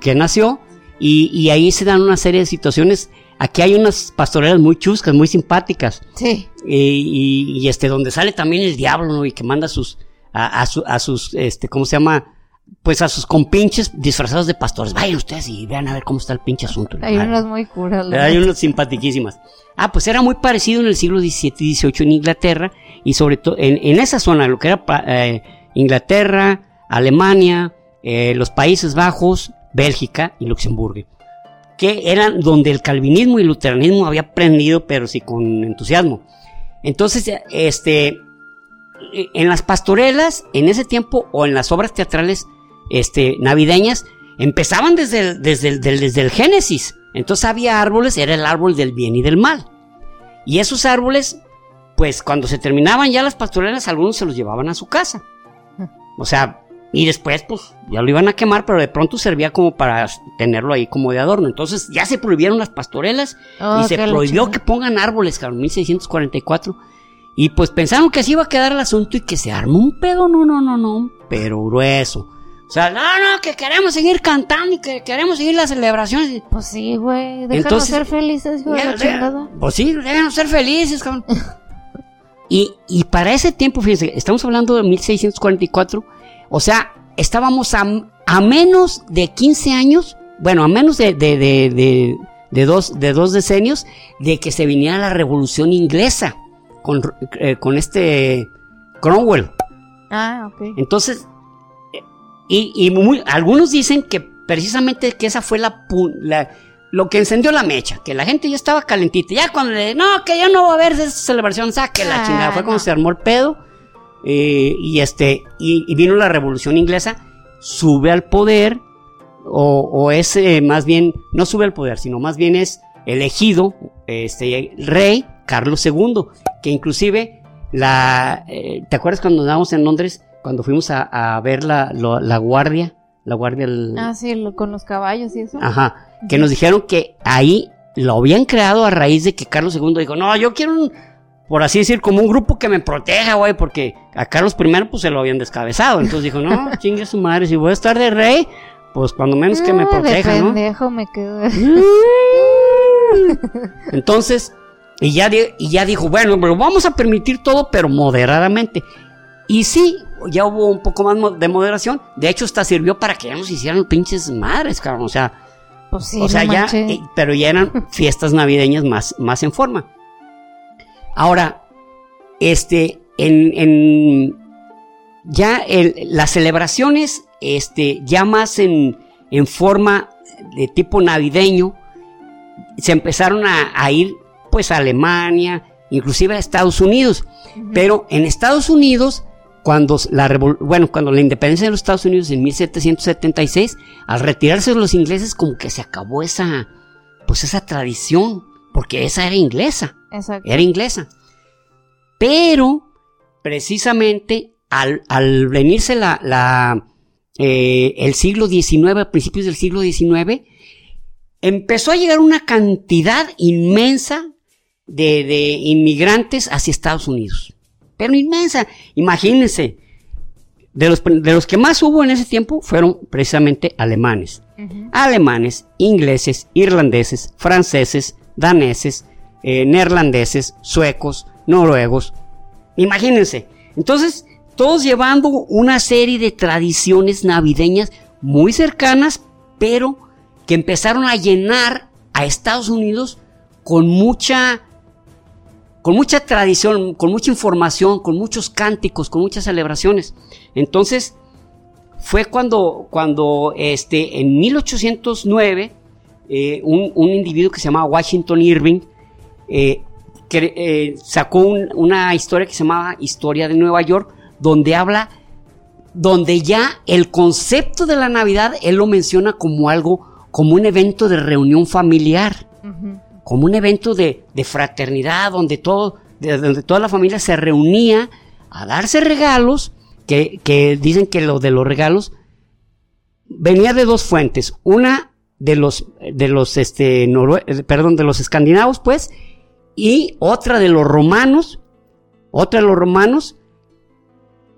que nació, y, y, ahí se dan una serie de situaciones Aquí hay unas pastorelas muy chuscas, muy simpáticas. Sí. Y, este, donde sale también el diablo, ¿no? Y que manda sus, a, sus, este, ¿cómo se llama? pues a sus compinches disfrazados de pastores. Vayan ustedes y vean a ver cómo está el pinche asunto. Hay unas muy curas. hay unas simpatiquísimas. Ah, pues era muy parecido en el siglo XVII y XVIII en Inglaterra y sobre todo en, en esa zona, lo que era eh, Inglaterra, Alemania, eh, los Países Bajos, Bélgica y Luxemburgo, que eran donde el calvinismo y el luteranismo había prendido, pero sí con entusiasmo. Entonces, este, en las pastorelas, en ese tiempo, o en las obras teatrales este, navideñas, empezaban desde el, desde, el, del- desde el Génesis. Entonces había árboles, era el árbol del bien y del mal. Y esos árboles, pues cuando se terminaban ya las pastorelas, algunos se los llevaban a su casa. O sea, y después, pues ya lo iban a quemar, pero de pronto servía como para tenerlo ahí como de adorno. Entonces ya se prohibieron las pastorelas Oh, y se prohibió que pongan árboles, cabrón, 1644. Y pues pensaron que así iba a quedar el asunto y que se armó un pedo, no, no, no, no, pero grueso. O sea, no, no, que queremos seguir cantando y que queremos seguir las celebraciones. Pues sí, güey. Déjanos Entonces- ser felices, chingada. Pues sí, déjanos ser felices, cabrón. y, y para ese tiempo, fíjense, estamos hablando de 1644, o sea, estábamos a, a menos de 15 años, bueno, a menos de, de, de, de, de dos, de dos decenios, de que se viniera la revolución inglesa con, eh, con este Cromwell. Ah, ok. Entonces, eh, y, y muy- algunos dicen que precisamente que esa fue la, la- lo que encendió la mecha, que la gente ya estaba calentita. Ya cuando le, no, que ya no va a haber esa celebración, saque la Ah, chingada. Fue cuando se armó el pedo. Eh, y este, y, y vino la revolución inglesa, sube al poder, o, o es eh, más bien, no sube al poder, sino más bien es elegido este rey Carlos II, que inclusive la, eh, ¿te acuerdas cuando andábamos en Londres, cuando fuimos a, a ver la, lo- la guardia, la guardia, el- Ah, sí, lo- con los caballos y eso. ajá, que nos dijeron que ahí lo habían creado a raíz de que Carlos II dijo, no, yo quiero un, por así decir, como un grupo que me proteja, güey, porque a Carlos I pues se lo habían descabezado, entonces dijo, no, chingue su madre, si voy a estar de rey, pues cuando menos que me Ah, proteja, de ¿no? pendejo me quedo. Entonces, y ya, y ya dijo, bueno, pero vamos a permitir todo, pero moderadamente. Y sí, ya hubo un poco más de moderación. De hecho, hasta sirvió para que ya nos hicieran pinches madres, cabrón. O sea, Pues sí, o sea, no ya, eh, pero ya eran fiestas navideñas más, más en forma. Ahora, este, en, en ya el- las celebraciones, este, ya más en, en forma de tipo navideño, se empezaron a, a ir, pues, a Alemania, inclusive a Estados Unidos. Pero en Estados Unidos, cuando la bueno, cuando la independencia de los Estados Unidos en 1776, al retirarse los ingleses, como que se acabó esa, pues esa tradición, porque esa era inglesa, Exacto. era inglesa. Pero, precisamente, al, al venirse la, la, eh, el siglo XIX, a principios del siglo XIX, empezó a llegar una cantidad inmensa de, de inmigrantes hacia Estados Unidos. Pero inmensa. Imagínense, de los, de los que más hubo en ese tiempo fueron precisamente alemanes. Alemanes, ingleses, irlandeses, franceses, daneses, eh, neerlandeses, suecos, noruegos. Imagínense. Entonces, todos llevando una serie de tradiciones navideñas muy cercanas, pero que empezaron a llenar a Estados Unidos con mucha con mucha tradición, con mucha información, con muchos cánticos, con muchas celebraciones. Entonces, fue cuando, cuando este, en 1809, eh, un, un individuo que se llamaba Washington Irving, eh, que, eh, sacó un- una historia que se llamaba Historia de Nueva York, donde habla, donde ya el concepto de la Navidad, él lo menciona como algo, como un evento de reunión familiar como un evento de, de fraternidad donde todo, de- donde toda la familia se reunía a darse regalos, que, que dicen que lo de los regalos venía de dos fuentes, una de los, de los, este, norue- perdón, de los escandinavos, pues, y otra de los romanos, otra de los romanos,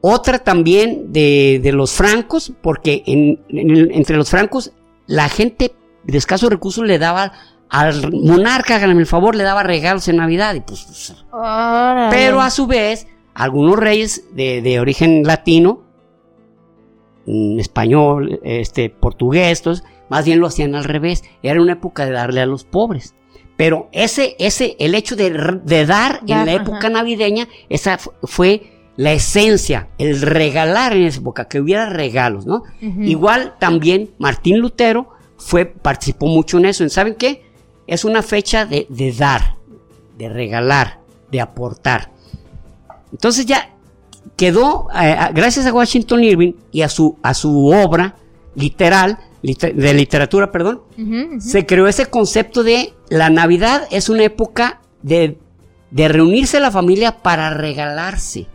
otra también de, de los francos, porque en- entre los francos la gente de escasos recursos le daba al monarca, háganme el favor, le daba regalos en Navidad. Y pues, pues, Órale. pero a su vez, algunos reyes de, de origen latino, mm, español, este, portugués, entonces, más bien lo hacían al revés. Era una época de darle a los pobres. Pero ese, ese, el hecho de, de dar en la ajá. época navideña, esa fu- fue la esencia, el regalar en esa época, que hubiera regalos, ¿no? Igual también Martín Lutero fue, participó mucho en eso. ¿Saben qué? Es una fecha de, de dar, de regalar, de aportar. Entonces ya quedó, eh, gracias a Washington Irving y a su, a su obra literal, liter- de literatura, perdón, se creó ese concepto de la Navidad es una época de, de reunirse la familia para regalarse.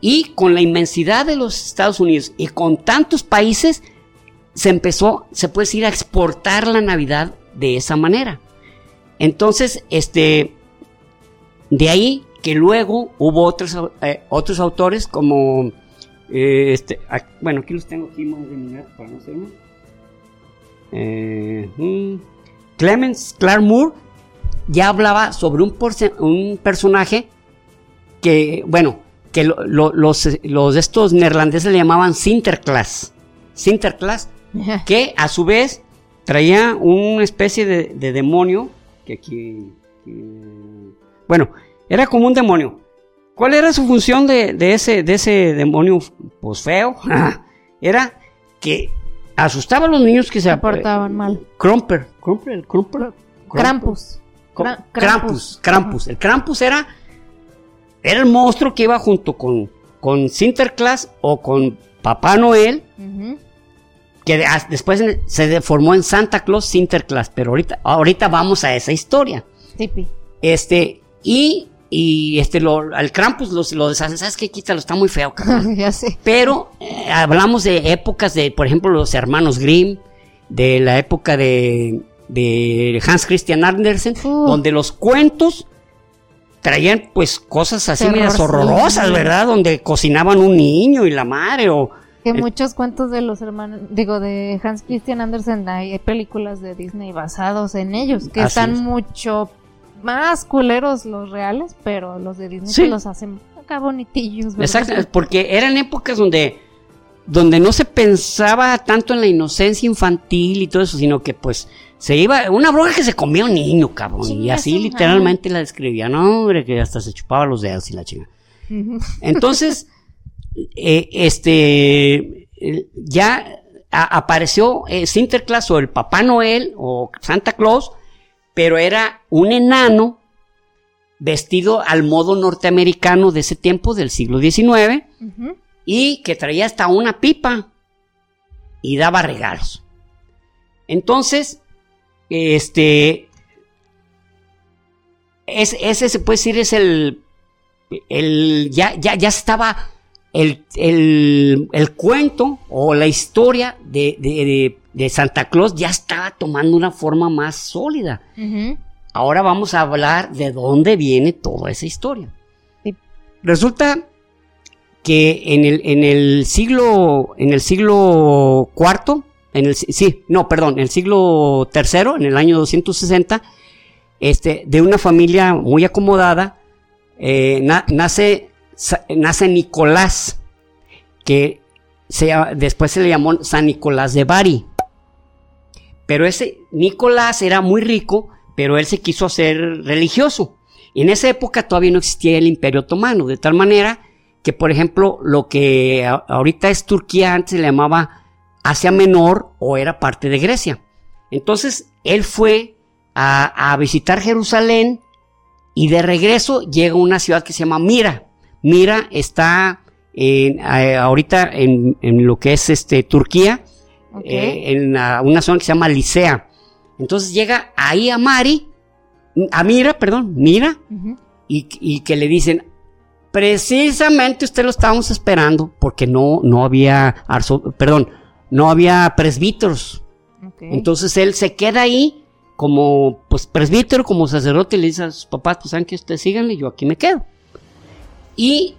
Y con la inmensidad de los Estados Unidos y con tantos países, se empezó, se puede decir, a exportar la Navidad de esa manera. Entonces, este, de ahí que luego hubo otros, eh, otros autores como, eh, este, bueno, aquí los tengo aquí más de mi lado para no hacerme. Eh, mm, Clemens ya hablaba sobre un, un personaje que, bueno, que lo- lo- los, los estos neerlandeses le llamaban Sinterklaas. Sinterklaas, que a su vez traía una especie de, de demonio que aquí, aquí- bueno, era como un demonio. ¿Cuál era su función de, de ese, de ese demonio, pues feo? era que asustaba a los niños que se Se portaban mal. Crumper, el Crumper. Krampus. Krampus, Krampus. El Krampus era, era el monstruo que iba junto con, con Sinterklaas o con Papá Noel, que de- después se deformó en Santa Claus Sinterklaas, pero ahorita, ahorita vamos a esa historia. Tipi. Este, y, y este, lo, al Krampus lo, lo deshacen, ¿sabes qué? Quítalo, está muy feo, cabrón. ya sé. Pero eh, hablamos de épocas de, por ejemplo, los hermanos Grimm, de la época de, de Hans Christian Andersen, Uh. donde los cuentos traían pues cosas así medias horrorosas, ¿verdad? Donde cocinaban un niño y la madre o... Que Eh, muchos cuentos de los hermanos, digo, de Hans Christian Andersen, hay películas de Disney basados en ellos, que Así están es. mucho más culeros los reales, pero los de Disney Sí. que los hacen acá bonitillos. ¿verdad? Exacto, porque eran épocas donde, donde no se pensaba tanto en la inocencia infantil y todo eso, sino que pues se iba, una bruja que se comía a un niño, cabrón, y así literalmente la describía, no, hombre, que hasta se chupaba los dedos y la chinga. Entonces, eh, este, ya apareció eh, Sinterklaas o el Papá Noel o Santa Claus, pero era un enano vestido al modo norteamericano de ese tiempo, del siglo XIX, y que traía hasta una pipa y daba regalos. Entonces, este, es- ese se puede decir es el, el ya, ya, ya estaba el, el, el cuento o la historia de, de, de- de Santa Claus ya estaba tomando una forma más sólida. Ahora vamos a hablar de dónde viene toda esa historia. Sí. Resulta que en el, en el siglo, en el siglo cuarto, en el, sí, no, perdón, en el siglo tercero, en el año 260, este, de una familia muy acomodada, eh, na- nace, nace Nicolás, que se después se le llamó San Nicolás de Bari. Pero ese Nicolás era muy rico, pero él se quiso hacer religioso. En esa época todavía no existía el Imperio Otomano, de tal manera que, por ejemplo, lo que ahorita es Turquía antes se le llamaba Asia Menor o era parte de Grecia. Entonces, él fue a, visitar Jerusalén y de regreso llega a una ciudad que se llama Mira. Mira está en, ahorita en, en lo que es este Turquía, Eh, en una zona que se llama Licea. Entonces llega ahí a Mari, a Mira, perdón, Mira, y, y que le dicen, precisamente usted lo estábamos esperando, porque no, no había, arzo- perdón, no había presbíteros. Entonces él se queda ahí como pues presbítero, como sacerdote, y le dice a sus papás, pues saben que ustedes síganle, yo aquí me quedo. Y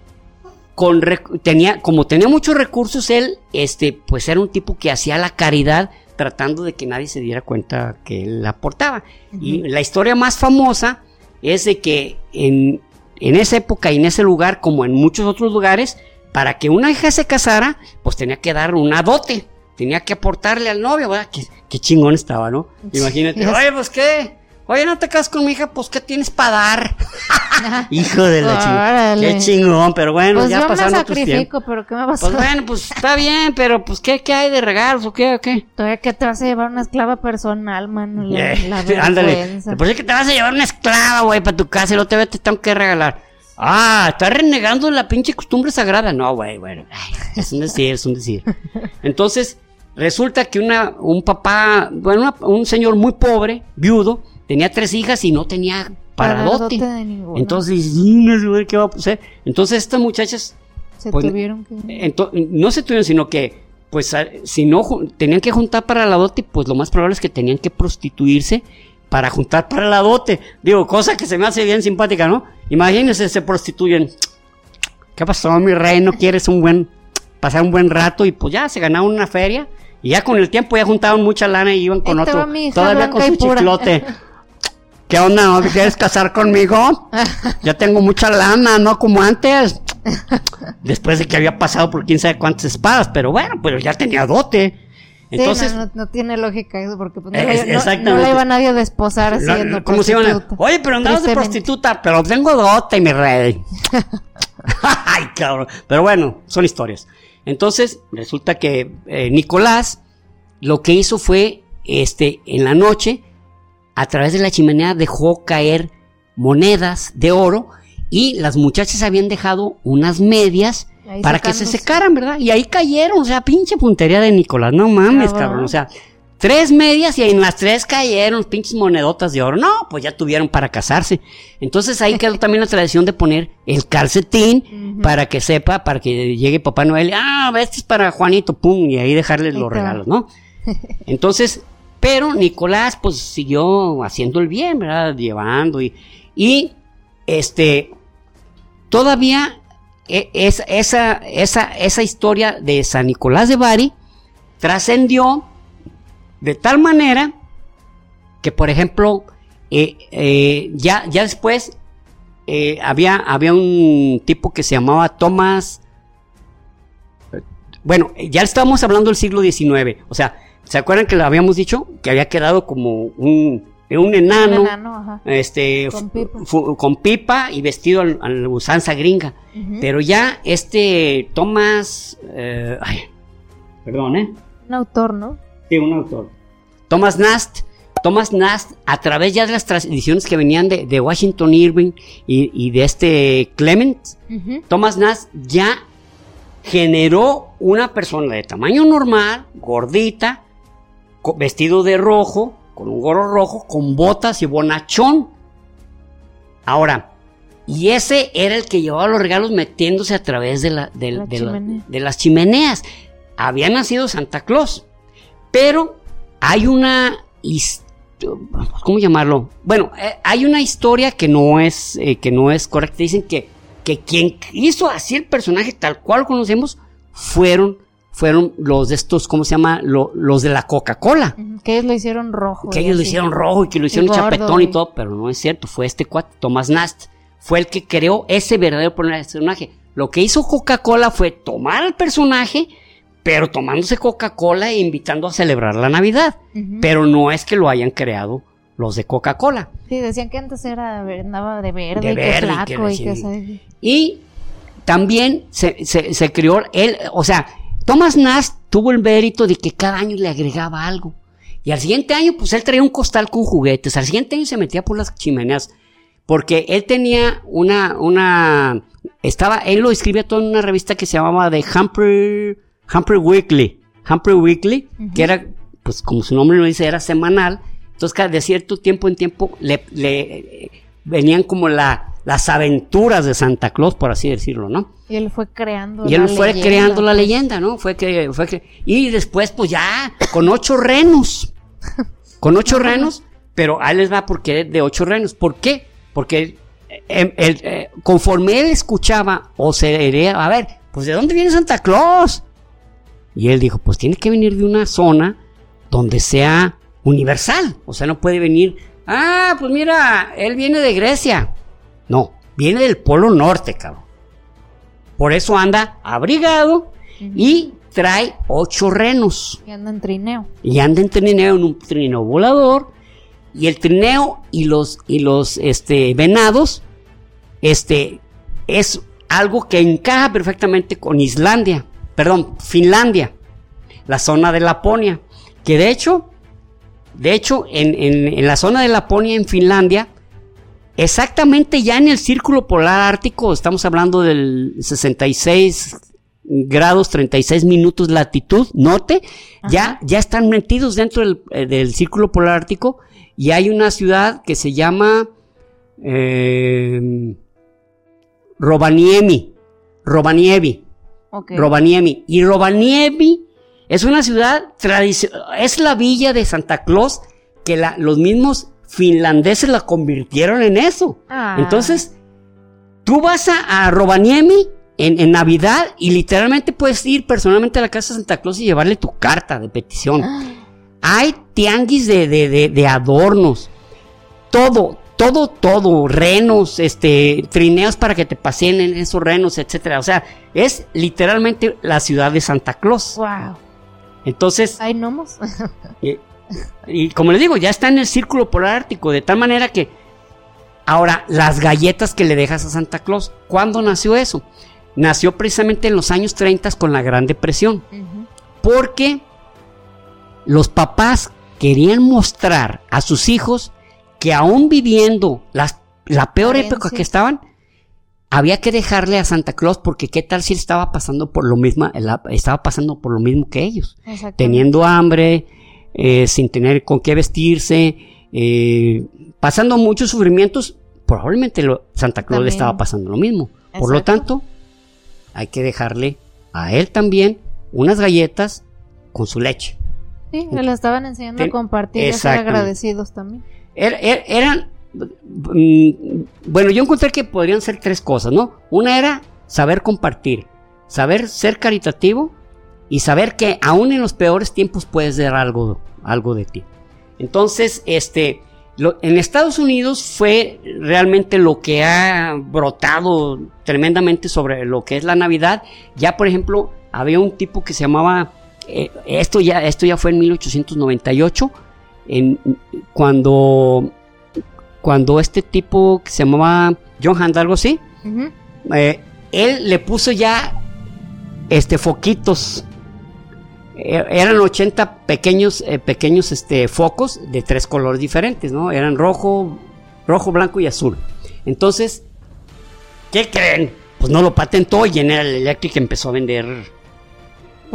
con tenía, como tenía muchos recursos, él, este, pues era un tipo que hacía la caridad tratando de que nadie se diera cuenta que él aportaba. Y la historia más famosa es de que en, en esa época y en ese lugar, como en muchos otros lugares, para que una hija se casara, pues tenía que dar una dote, tenía que aportarle al novio, ¿verdad? Qué, qué chingón estaba, ¿no? Imagínate, oye, pues qué, oye, no te casas con mi hija, pues qué tienes para dar. Hijo de la chingada. Qué chingón, pero bueno, Pues ya yo me pasaron tiempos. sacrifico, pero ¿qué me pasó? Pues bueno, pues está bien, pero pues ¿qué, qué hay de regalos o qué o qué? Todavía que te vas a llevar una esclava personal, mano. La, Eh, la ándale. eso es que te vas a llevar una esclava, güey, para tu casa y no te, te tengo que regalar. Ah, estás renegando la pinche costumbre sagrada. No, güey, bueno. ay, Es un decir, es un decir. Entonces, resulta que una, un papá, bueno, una- un señor muy pobre, viudo, tenía tres hijas y no tenía para dote. dote de ninguno. Entonces, "Mm, ¿qué va a pasar? Entonces, estas muchachas se pues, tuvieron que. No se tuvieron, sino que, pues, si no tenían que juntar para la dote, pues lo más probable es que tenían que prostituirse para juntar para la dote. Digo, cosa que se me hace bien simpática, ¿no? Imagínense, se prostituyen. ¿Qué pasó, mi rey? ¿No quieres un buen, pasar un buen rato? Y pues ya se ganaron una feria. Y ya con el tiempo ya juntaban mucha lana y iban con otro. Todavía con su pura. ¿Qué onda? ¿No quieres casar conmigo? Ya tengo mucha lana, no como antes. Después de que había pasado por quién sabe cuántas espadas, pero bueno, pero ya tenía dote. Sí, Entonces, no, no, no tiene lógica eso porque pues, no, Es- la, no- exactamente. no la iba nadie a desposar la- siendo ¿cómo se iban a- prostituta. Oye, pero andabas de prostituta, pero tengo dote, mi rey. Ay, cabrón. Pero bueno, son historias. Entonces, resulta que eh, Nicolás lo que hizo fue, este, en la noche, a través de la chimenea dejó caer monedas de oro y las muchachas habían dejado unas medias Ahí para que se secaran, ¿verdad? Y ahí cayeron, o sea, pinche puntería de Nicolás, no mames, Cabrón. cabrón, o sea, tres medias y en las tres cayeron pinches monedotas de oro. No, pues ya tuvieron para casarse. Entonces ahí quedó también la tradición de poner el calcetín para que sepa, para que llegue Papá Noel, ah, este es para Juanito, pum, y ahí dejarle los regalos, ¿no? Entonces, pero Nicolás pues siguió haciendo el bien, ¿verdad? Llevando y, y este, todavía e- es- esa, esa, esa historia de San Nicolás de Bari trascendió de tal manera que, por ejemplo, eh, eh, ya, ya después eh, había, había un tipo que se llamaba Thomas. eh, Bueno, ya estábamos hablando del siglo XIX. O sea, ¿se acuerdan que lo habíamos dicho? Que había quedado como un, un enano. Un enano, ajá. Este, Con pipa. con pipa y vestido al- a la usanza gringa. Pero ya este Thomas. eh, ay, perdón, ¿eh? Un autor, ¿no? Sí, un autor. Thomas Nast. Thomas Nast, a través ya de las tradiciones que venían de, de Washington Irving y, y de este Clement. Thomas Nast ya generó una persona de tamaño normal, gordita, vestido de rojo, con un gorro rojo, con botas y bonachón. Ahora, y ese era el que llevaba los regalos metiéndose a través de, la, de, La de la- chimenea. de las chimeneas. Había nacido Santa Claus, pero hay una ¿cómo llamarlo? Bueno, eh, hay una historia que no es eh, que no es correcta. Dicen que que quien hizo así el personaje tal cual conocemos fueron fueron los de estos, ¿cómo se llama? Lo- los de la Coca-Cola. Que ellos lo hicieron rojo. Que y ellos lo hicieron rojo y que lo hicieron gordo, chapetón y y- todo, pero no es cierto, fue este cuate, Thomas Nast, fue el que creó ese verdadero personaje. Lo que hizo Coca-Cola fue tomar al personaje, pero tomándose Coca-Cola e invitando a celebrar la Navidad. Pero no es que lo hayan creado los de Coca-Cola. Sí, decían que antes era, andaba de verde, De y verde, que y flaco que y que, sabe- Y también se, se, se creó él, o sea, Thomas Nast tuvo el mérito de que cada año le agregaba algo. Y al siguiente año, pues él traía un costal con juguetes. Al siguiente año se metía por las chimeneas. Porque él tenía una, una, estaba, él lo escribía todo en una revista que se llamaba The Humphrey, Humphrey Weekly. Humphrey Weekly, que era, pues como su nombre lo dice, era semanal. Entonces, de cierto tiempo en tiempo le, venían como la, las aventuras de Santa Claus, por así decirlo, ¿no? Y él fue creando. Y él la fue leyenda, creando la leyenda, ¿no? Fue que, fue que, y después, pues ya, con ocho renos. Con ocho renos, pero ahí les va porque de ocho renos. ¿Por qué? Porque eh, él, eh, conforme él escuchaba o se diría, a ver, pues ¿de dónde viene Santa Claus? Y él dijo, pues tiene que venir de una zona donde sea universal. O sea, no puede venir, ah, pues mira, él viene de Grecia. No, viene del Polo Norte, cabrón. Por eso anda abrigado y trae ocho renos. Y anda en trineo. Y anda en trineo, en un trineo volador. Y el trineo y los, y los este, venados, este, es algo que encaja perfectamente con Islandia, perdón, Finlandia, la zona de Laponia. Que de hecho, de hecho, en, en- en la zona de Laponia, en Finlandia, exactamente ya en el círculo polar ártico, estamos hablando del 66 grados 36 minutos latitud norte, ya, ya están metidos dentro del, eh, del círculo polar ártico y hay una ciudad que se llama eh, Rovaniemi, Ok. Rovaniemi. Y Rovaniemi es una ciudad tradicional, es la villa de Santa Claus que la- los mismos finlandeses la convirtieron en eso. Ah. Entonces, tú vas a, a Rovaniemi en, en Navidad y literalmente puedes ir personalmente a la casa de Santa Claus y llevarle tu carta de petición. Hay tianguis de, de- de- de adornos. Todo, todo, todo. Renos, este, trineos para que te paseen en esos renos, etcétera. O sea, es literalmente la ciudad de Santa Claus. Wow. Entonces, Hay gnomos. y, y como les digo, ya está en el círculo polar ártico, de tal manera que ahora las galletas que le dejas a Santa Claus, ¿cuándo nació eso? Nació precisamente en los años 30 con la Gran Depresión, porque los papás querían mostrar a sus hijos que aún viviendo las- la peor época que estaban, había que dejarle a Santa Claus porque qué tal si él estaba pasando por lo mismo, estaba pasando por lo mismo que ellos. Teniendo hambre, eh, sin tener con qué vestirse, eh, pasando muchos sufrimientos, probablemente lo- Santa Claus le estaba pasando lo mismo. Por lo tanto, hay que dejarle a él también unas galletas con su leche. Sí, le estaban enseñando Ten- a compartir y a ser agradecidos también. Er- er- eran, mm, bueno, yo encontré que podrían ser tres cosas, ¿no? Una era saber compartir, saber ser caritativo y saber que aún en los peores tiempos puedes dar algo, algo de ti. Entonces, este, lo- en Estados Unidos fue realmente lo que ha brotado tremendamente sobre lo que es la Navidad. Ya, por ejemplo, había un tipo que se llamaba, eh, esto ya, esto ya fue en 1898, en, cuando, cuando este tipo que se llamaba John Hand, algo así, eh, él le puso ya este foquitos. Eh, eran 80 pequeños, eh, pequeños este, focos de tres colores diferentes, ¿no? Eran rojo, rojo, blanco y azul. Entonces, ¿qué creen? Pues no lo patentó y General Electric empezó a vender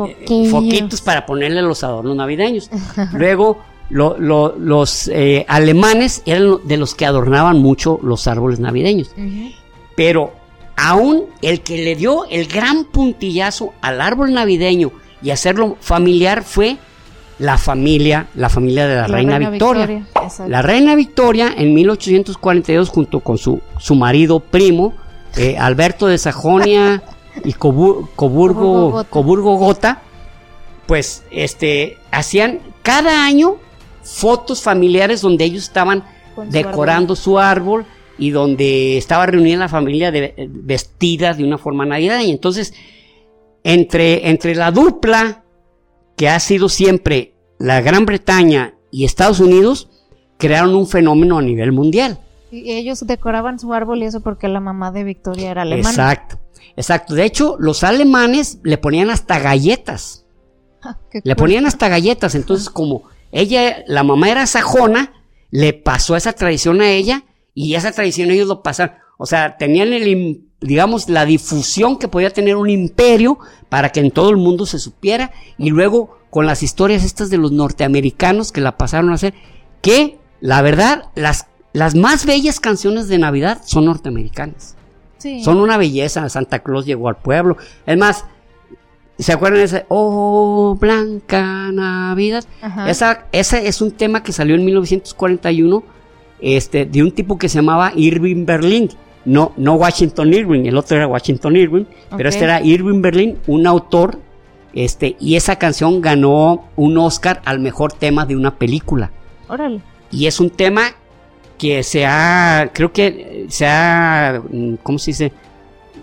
eh, foquitos para ponerle los adornos navideños. Luego, lo- lo- los eh, alemanes eran de los que adornaban mucho los árboles navideños. Pero aún el que le dio el gran puntillazo al árbol navideño y hacerlo familiar fue la familia, la familia de la, reina, Victoria. La reina Victoria en 1842 junto con su, su marido primo, eh, Alberto de Sajonia y Cobu- Coburgo. Coburgo Gotha, pues este, hacían cada año fotos familiares donde ellos estaban su decorando su árbol y donde estaba reunida la familia de, eh, vestida de una forma navideña. Entonces, entre, entre la dupla que ha sido siempre la Gran Bretaña y Estados Unidos, crearon un fenómeno a nivel mundial. Y ellos decoraban su árbol y eso porque la mamá de Victoria era alemana. Exacto, exacto. De hecho, los alemanes le ponían hasta galletas. Qué Le ponían hasta galletas. Entonces, como ella, la mamá era sajona, le pasó esa tradición a ella y esa tradición ellos lo pasaron. O sea, tenían el, digamos, la difusión que podía tener un imperio para que en todo el mundo se supiera y luego con las historias estas de los norteamericanos que la pasaron a hacer, que la verdad, las, las más bellas canciones de Navidad son norteamericanas. Sí. Son una belleza. Santa Claus llegó al pueblo. Es más, ¿se acuerdan de ese? Oh, Blanca Navidad. Esa, ese es un tema que salió en 1941 este, de un tipo que se llamaba Irving Berlin. No, no Washington Irving, el otro era Washington Irving, pero este era Irving Berlin, un autor, este, y esa canción ganó un Oscar al mejor tema de una película. Órale. Y es un tema que se ha, creo que se ha, mm, ¿cómo se dice?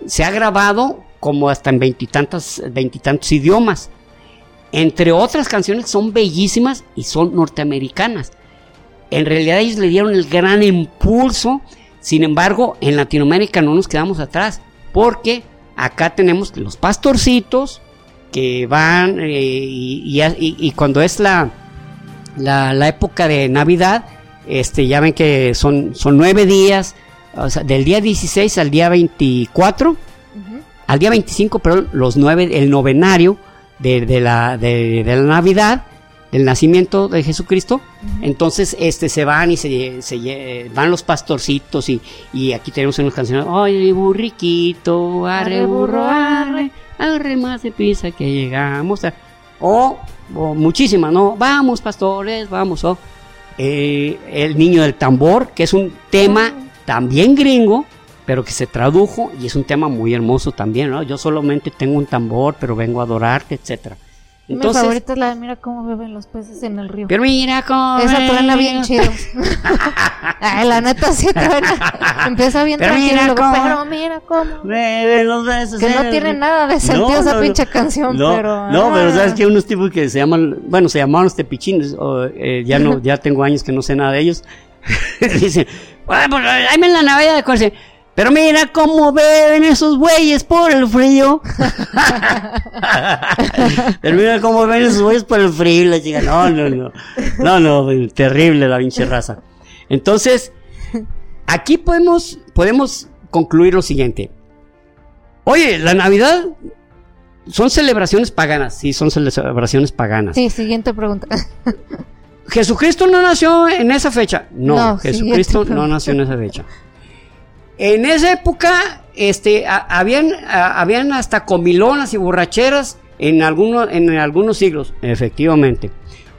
Se ha grabado como hasta en veintitantos, veintitantos idiomas. Entre otras canciones son bellísimas y son norteamericanas. En realidad ellos le dieron el gran impulso. Sin embargo, en Latinoamérica no nos quedamos atrás. Porque acá tenemos los pastorcitos que van eh, y, y- y cuando es la, la, la época de Navidad, este, ya ven que son, son nueve días, o sea, del día 16 al día 24, Ujú. al día 25, perdón, los nueve, el novenario de, de la, de, de la Navidad, del nacimiento de Jesucristo. Entonces, este, se van y se, se lle- van los pastorcitos y, y aquí tenemos unas canciones, ay, burriquito, arre, burro, arre, arre más de prisa que llegamos. O, o muchísimas, ¿no? Vamos, pastores, vamos, o eh, El niño del tambor, que es un tema también gringo, pero que se tradujo y es un tema muy hermoso también, ¿no? Yo solamente tengo un tambor, pero vengo a adorarte, etcétera. Mi Entonces, favorita es la de mira cómo beben los peces en el río. pero mira cómo Esa truena bien chido. Ay, la neta sí truena. Empieza bien Pero tranquilo. mira luego, cómo- pero mira cómo. Beben los Que no tiene nada de sentido No, esa no, no. pinche canción, No, pero. no, pero ah. sabes que unos tipos que se llaman, bueno, se llamaban los tepichines, o, eh, ya no, ya tengo años que no sé nada de ellos. Dicen, "Ay, pues, ahí me la Navidad de acuérdense, pero mira cómo beben esos güeyes por el frío. pero mira cómo beben esos güeyes por el frío, y la chica, no, no, no, no, no, terrible la pinche raza. Entonces, aquí podemos, podemos concluir lo siguiente. Oye, la Navidad son celebraciones paganas, sí, son celebraciones paganas. Sí, siguiente pregunta. ¿Jesucristo no nació en esa fecha? No, No, Jesucristo no nació en esa fecha. En esa época, este, a- habían, a- habían hasta comilonas y borracheras en, algunos en algunos siglos, efectivamente.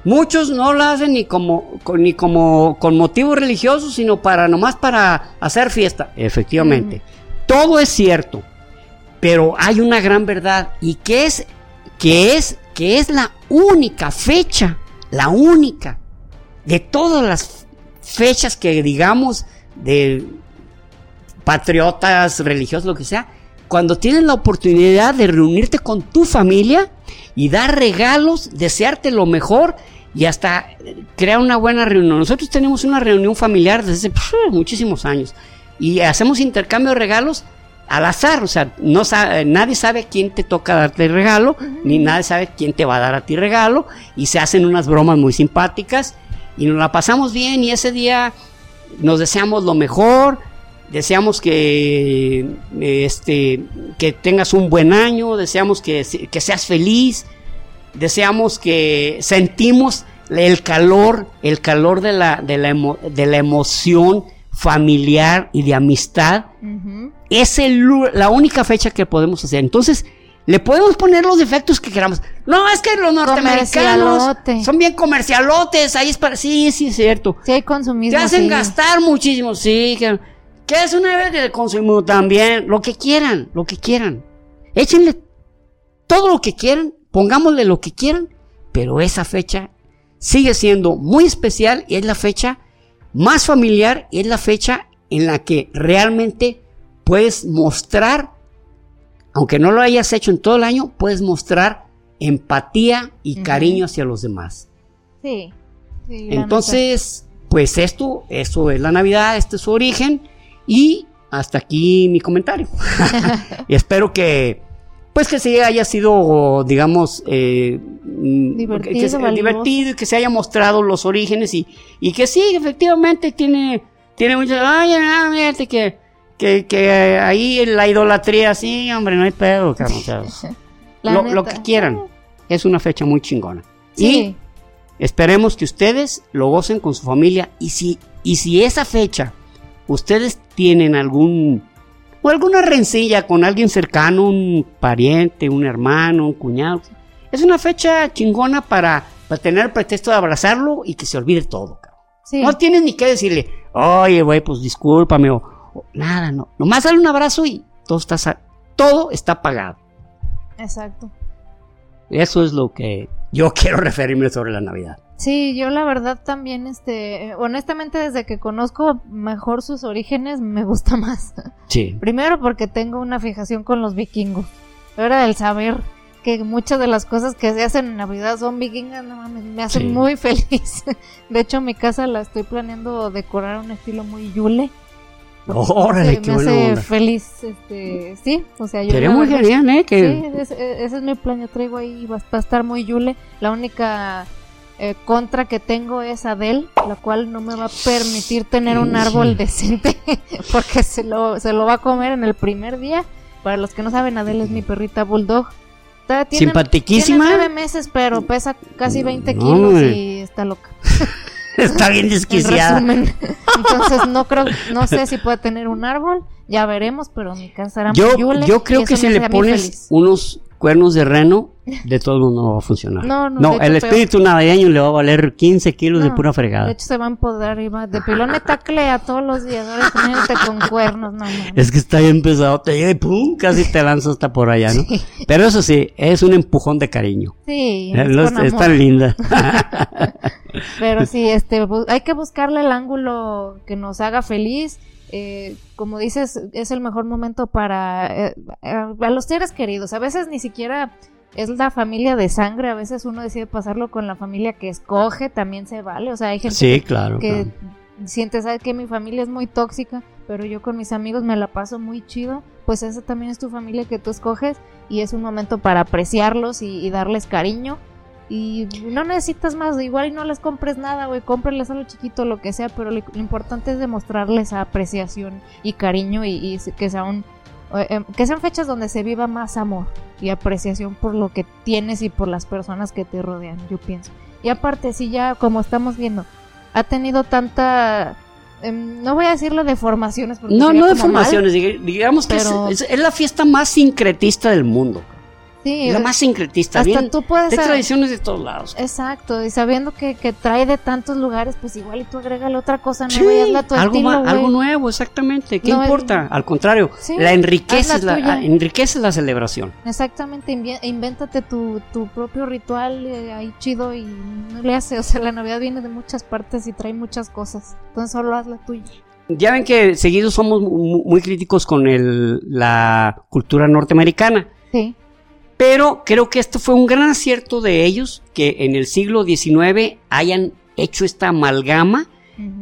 Muchos no lo hacen ni como, con- ni como con motivos religiosos, sino para nomás para hacer fiesta, efectivamente. Todo es cierto, pero hay una gran verdad y que es que es que es la única fecha, la única de todas las fechas que digamos de patriotas, religiosos, lo que sea, cuando tienes la oportunidad de reunirte con tu familia y dar regalos, desearte lo mejor y hasta eh, crear una buena reunión. Nosotros tenemos una reunión familiar desde pf, muchísimos años y hacemos intercambio de regalos al azar, o sea, no sabe, nadie sabe quién te toca darte regalo, ni nadie sabe quién te va a dar a ti regalo, y se hacen unas bromas muy simpáticas, y nos la pasamos bien, y ese día nos deseamos lo mejor, deseamos que, eh, este, que tengas un buen año, deseamos que, que seas feliz, deseamos que sentimos el calor, el calor de la, de la, emo- de la emoción familiar y de amistad es el la única fecha que podemos hacer. Entonces, le podemos poner los defectos que queramos. No, es que los norteamericanos son bien comercialotes. Ahí es para. Sí, sí, es cierto. Sí. Te hacen sí. gastar muchísimo. Sí, que, que es una vez de consumo también. Lo que quieran, lo que quieran. Échenle todo lo que quieran, pongámosle lo que quieran, pero esa fecha sigue siendo muy especial y es la fecha más familiar y es la fecha en la que realmente puedes mostrar, aunque no lo hayas hecho en todo el año, puedes mostrar empatía y cariño hacia los demás. Sí. sí, Entonces, pues esto, eso es la Navidad, este es su origen y hasta aquí mi comentario. y espero que, pues que sí haya sido, digamos, eh, mm, Divertido, que y que se haya mostrado los orígenes y, y que sí, efectivamente tiene, tiene mucho, ay, fíjate que, que, que ahí la idolatría, sí, hombre, no hay pedo, lo, que quieran. Es una fecha muy chingona. Y. Esperemos que ustedes lo gocen con su familia y si, y si esa fecha ustedes tienen algún o alguna rencilla con alguien cercano, un pariente, un hermano, un cuñado, es una fecha chingona para, para tener pretexto de abrazarlo y que se olvide todo. cabrón. Sí. No tienes ni que decirle, oye, güey, pues discúlpame o, o nada, no. Nomás dale un abrazo y todo está, todo está pagado. Exacto. Eso es lo que yo quiero referirme sobre la Navidad. Sí, yo la verdad también, este, honestamente desde que conozco mejor sus orígenes me gusta más. Sí. Primero porque tengo una fijación con los vikingos. Era el saber que muchas de las cosas que se hacen en Navidad son vikingas, no mames, me hacen Sí. muy feliz. De hecho, mi casa la estoy planeando decorar un estilo muy yule. Órale, me qué me buena hace onda. feliz, este, sí, o sea, yo Sería muy genial, ¿eh? Que, Sí, es- es- ese es mi plan. Yo traigo ahí, va, a estar muy Yule. La única eh, contra que tengo es Adele, la cual no me va a permitir tener un Sí. árbol decente porque se lo, se lo va a comer en el primer día. Para los que no saben, Adele es mi perrita bulldog. Está- tiene- Simpaticísima. Tiene nueve meses, pero pesa casi 20 No, kilos y está loca. Está bien En desquiciada. resumen. Entonces no creo, no sé si puede tener un árbol. Ya veremos, pero mi casa será Yo, muy Yule. yo creo que si le pones unos cuernos de reno, de todo mundo no va a funcionar. No, no, de hecho, el peor. espíritu navideño le va a valer 15 kilos de No, pura De fregada. hecho, se va a empoderar y va de pilón taclea todos los días. Ahora con cuernos, no mames. Es que está bien pesado, te llega y pum, casi te lanza hasta por allá, ¿no? Pero eso sí, es un empujón de cariño. Sí, Eh, es no, es tan linda. Pero sí, este, hay que buscarle el ángulo que nos haga feliz. Eh, como dices, es el mejor momento para eh, a, a los seres queridos. A veces ni siquiera es la familia de sangre. A veces uno decide pasarlo con la familia que escoge. También se vale. O sea, hay gente Sí, claro. que claro. siente, sabes que mi familia es muy tóxica, pero yo con mis amigos me la paso muy chido, pues esa también es tu familia que tú escoges y es un momento para apreciarlos y, y darles cariño. Y no necesitas más, igual y no les compres nada, güey, cómprenles algo chiquito, lo que sea, pero lo, importante es demostrarles apreciación y cariño y, y que sea un, eh, em, que sean fechas donde se viva más amor y apreciación por lo que tienes y por las personas que te rodean, yo pienso. Y aparte, si ya, como estamos viendo, ha tenido tanta, em, no voy a decirlo de formaciones, porque No, no de mal. formaciones, diga- digamos que es- pero- es, es la fiesta más sincretista del mundo. Sí, Es la más sincretista, hasta bien. tú puedes... De tradiciones de todos lados. Exacto, y sabiendo que, que trae de tantos lugares, pues igual y tú agrégale otra cosa, no Sí, vayas a tu algo, estilo, ma- güey. algo nuevo, exactamente. ¿Qué No, importa? Al contrario, Sí, la enriqueces la la, ah, enriqueces la celebración. Exactamente, invéntate tu, tu propio ritual eh, ahí chido y no le hace, o sea, la Navidad viene de muchas partes y trae muchas cosas, entonces solo haz la tuya. Ya ven que seguidos somos mu- muy críticos con el- la cultura norteamericana. Sí, Pero creo que esto fue un gran acierto de ellos que en el siglo XIX hayan hecho esta amalgama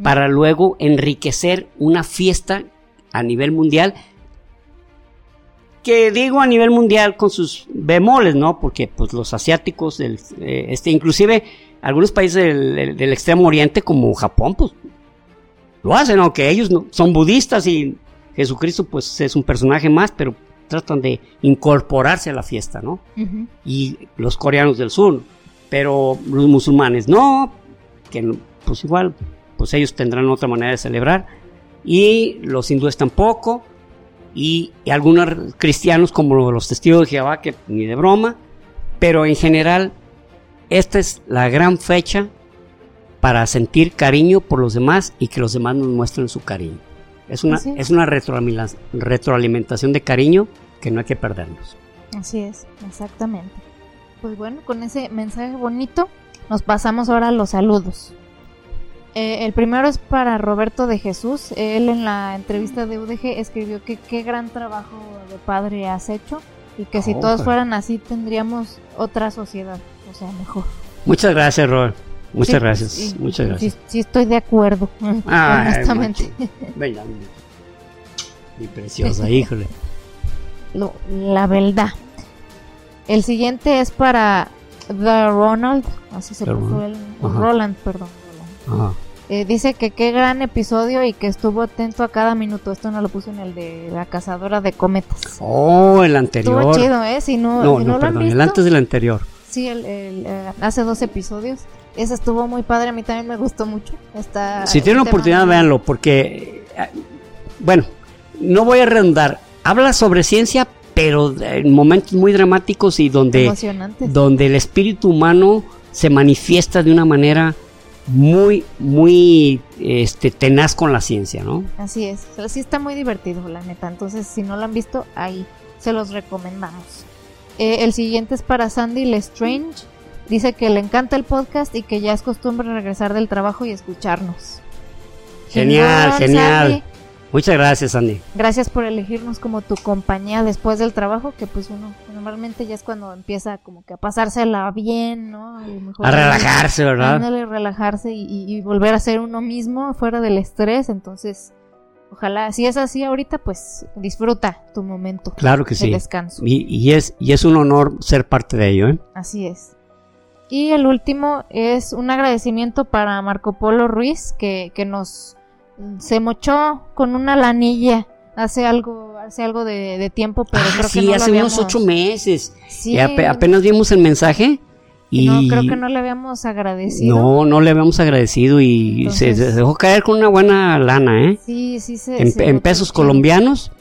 para luego enriquecer una fiesta a nivel mundial. Que digo a nivel mundial con sus bemoles, ¿no? Porque pues los asiáticos, eh, este, inclusive algunos países del extremo oriente como Japón, pues lo hacen, aunque ellos no, son budistas y Jesucristo pues es un personaje más, pero tratan de incorporarse a la fiesta, ¿no? Y los coreanos del sur, pero los musulmanes no, que pues igual, pues ellos tendrán otra manera de celebrar, y los hindúes tampoco, y, y algunos cristianos como los testigos de Jehová, que ni de broma, pero en general, esta es la gran fecha para sentir cariño por los demás y que los demás nos muestren su cariño. Es una, es. es una retroalimentación de cariño que no hay que perdernos. Así es, exactamente. Pues bueno, con ese mensaje bonito nos pasamos ahora a los saludos. Eh, el primero es para Roberto de Jesús. Él en la entrevista de UDG escribió que qué gran trabajo de padre has hecho y que si Oh, todos fueran así tendríamos otra sociedad, o sea, mejor. Muchas gracias, Robert. Muchas Sí, gracias. sí, Muchas gracias. Sí, sí estoy de acuerdo, Ay, honestamente. Venga. Mi preciosa, híjole. La verdad. El siguiente es para The Ronald, así se puso el Ajá. Roland, perdón. Roland. Ajá. Eh, dice que qué gran episodio y que estuvo atento a cada minuto. Esto no lo puso en el de la cazadora de cometas. Oh, el anterior. Estuvo chido, ¿eh? Si no, No, si no, no lo han perdón, el antes del anterior. sí, el, el, eh, hace dos episodios. Ese estuvo muy padre, a mí también me gustó mucho. Si tienen este oportunidad, tema- véanlo, porque, eh, bueno, no voy a redundar. Habla sobre ciencia, pero en momentos muy dramáticos y donde, donde el espíritu humano se manifiesta de una manera muy, muy este, tenaz con la ciencia, ¿no? Así es, o sea, sí está muy divertido, la neta. Entonces, si no lo han visto, ahí se los recomendamos. Eh, el siguiente es para Sandy Lestrange. Dice que le encanta el podcast y que ya es costumbre regresar del trabajo y escucharnos. Genial, genial. Muchas gracias, Andy. Gracias por elegirnos como tu compañía después del trabajo, que pues uno normalmente ya es cuando empieza como que a pasársela bien, ¿no? A, relajarse, ¿verdad? A relajarse y, y, volver a ser uno mismo fuera del estrés, entonces ojalá, si es así ahorita, pues disfruta tu momento. Claro que sí. descanso. Y, y, es, y es un honor ser parte de ello, ¿eh? Así es. Y el último es un agradecimiento para Marco Polo Ruiz, que, que nos se mochó con una lanilla hace algo hace algo de, tiempo, pero ah, creo sí, que no hace unos ocho meses. Sí. apenas vimos el mensaje. Y no, creo que no le habíamos agradecido. No, no le habíamos agradecido y se, dejó caer con una buena lana, ¿eh? Sí, sí, se, en, pesos colombianos.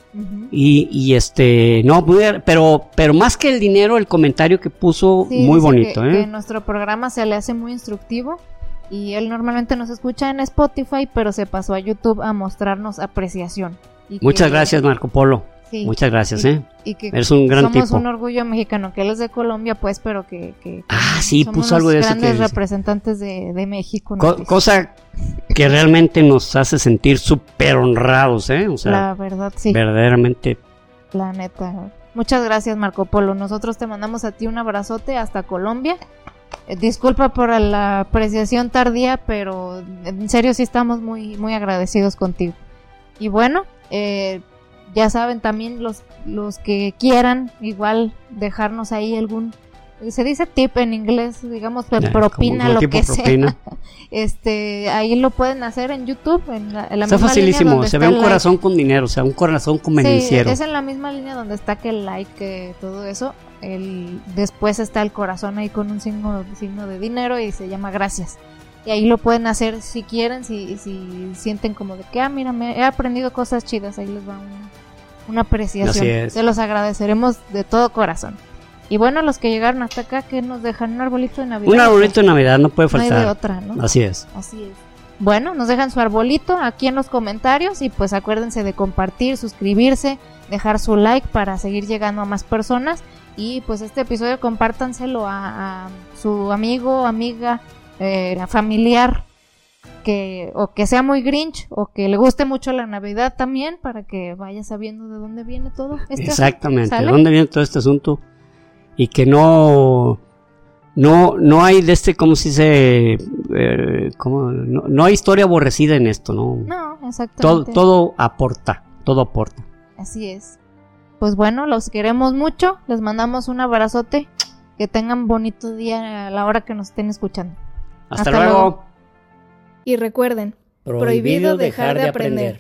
Y, y, este, no, pero, pero más que el dinero, el comentario que puso, muy bonito, que, ¿eh? Que nuestro programa se le hace muy instructivo y él normalmente nos escucha en Spotify, pero se pasó a YouTube a mostrarnos apreciación. Muchas gracias, Marco Polo. Muchas gracias, ¿eh? Y que Eres un gran somos un orgullo mexicano, que él es de Colombia, pues, pero que... que, ah, sí, puso algo de eso. grandes representantes de, de México. cosa que realmente nos hace sentir súper honrados, ¿eh? O sea, la verdad, sí. Verdaderamente. La neta. Muchas gracias, Marco Polo. Nosotros te mandamos a ti un abrazote hasta Colombia. Eh, disculpa por la apreciación tardía, pero en serio sí estamos muy, muy agradecidos contigo. Y bueno, eh, ya saben también los, los que quieran igual dejarnos ahí algún se dice tip en inglés, digamos que propina lo que sea. Este, ahí lo pueden hacer en YouTube, en la, en Está facilísimo, se ve un corazón con dinero, o sea, un corazón con sí, es en la misma línea donde está que el like, que todo eso. El, después está el corazón ahí con un signo, signo de dinero y se llama gracias. Y ahí lo pueden hacer si quieren, si, si sienten como de que, ah, mira, me he aprendido cosas chidas, ahí les va una, una apreciación. Se los agradeceremos de todo corazón. Y bueno, los que llegaron hasta acá, que nos dejan un arbolito de Navidad. Un arbolito de Navidad, no puede faltar. No hay de otra, ¿no? Así es. Así es. Bueno, nos dejan su arbolito aquí en los comentarios y pues acuérdense de compartir, suscribirse, dejar su like para seguir llegando a más personas y pues este episodio compártanselo a, su amigo, amiga, eh, familiar que o que sea muy grinch o que le guste mucho la Navidad también para que vaya sabiendo de dónde viene todo este Exactamente, de dónde viene todo este asunto y que no no no hay de este como si se eh, como, no, hay historia aborrecida en esto no no exactamente. Todo todo aporta todo aporta. Así es. Pues bueno los queremos mucho les mandamos un abrazote que tengan bonito día a la hora que nos estén escuchando. Hasta, luego. y recuerden prohibido, dejar, de aprender.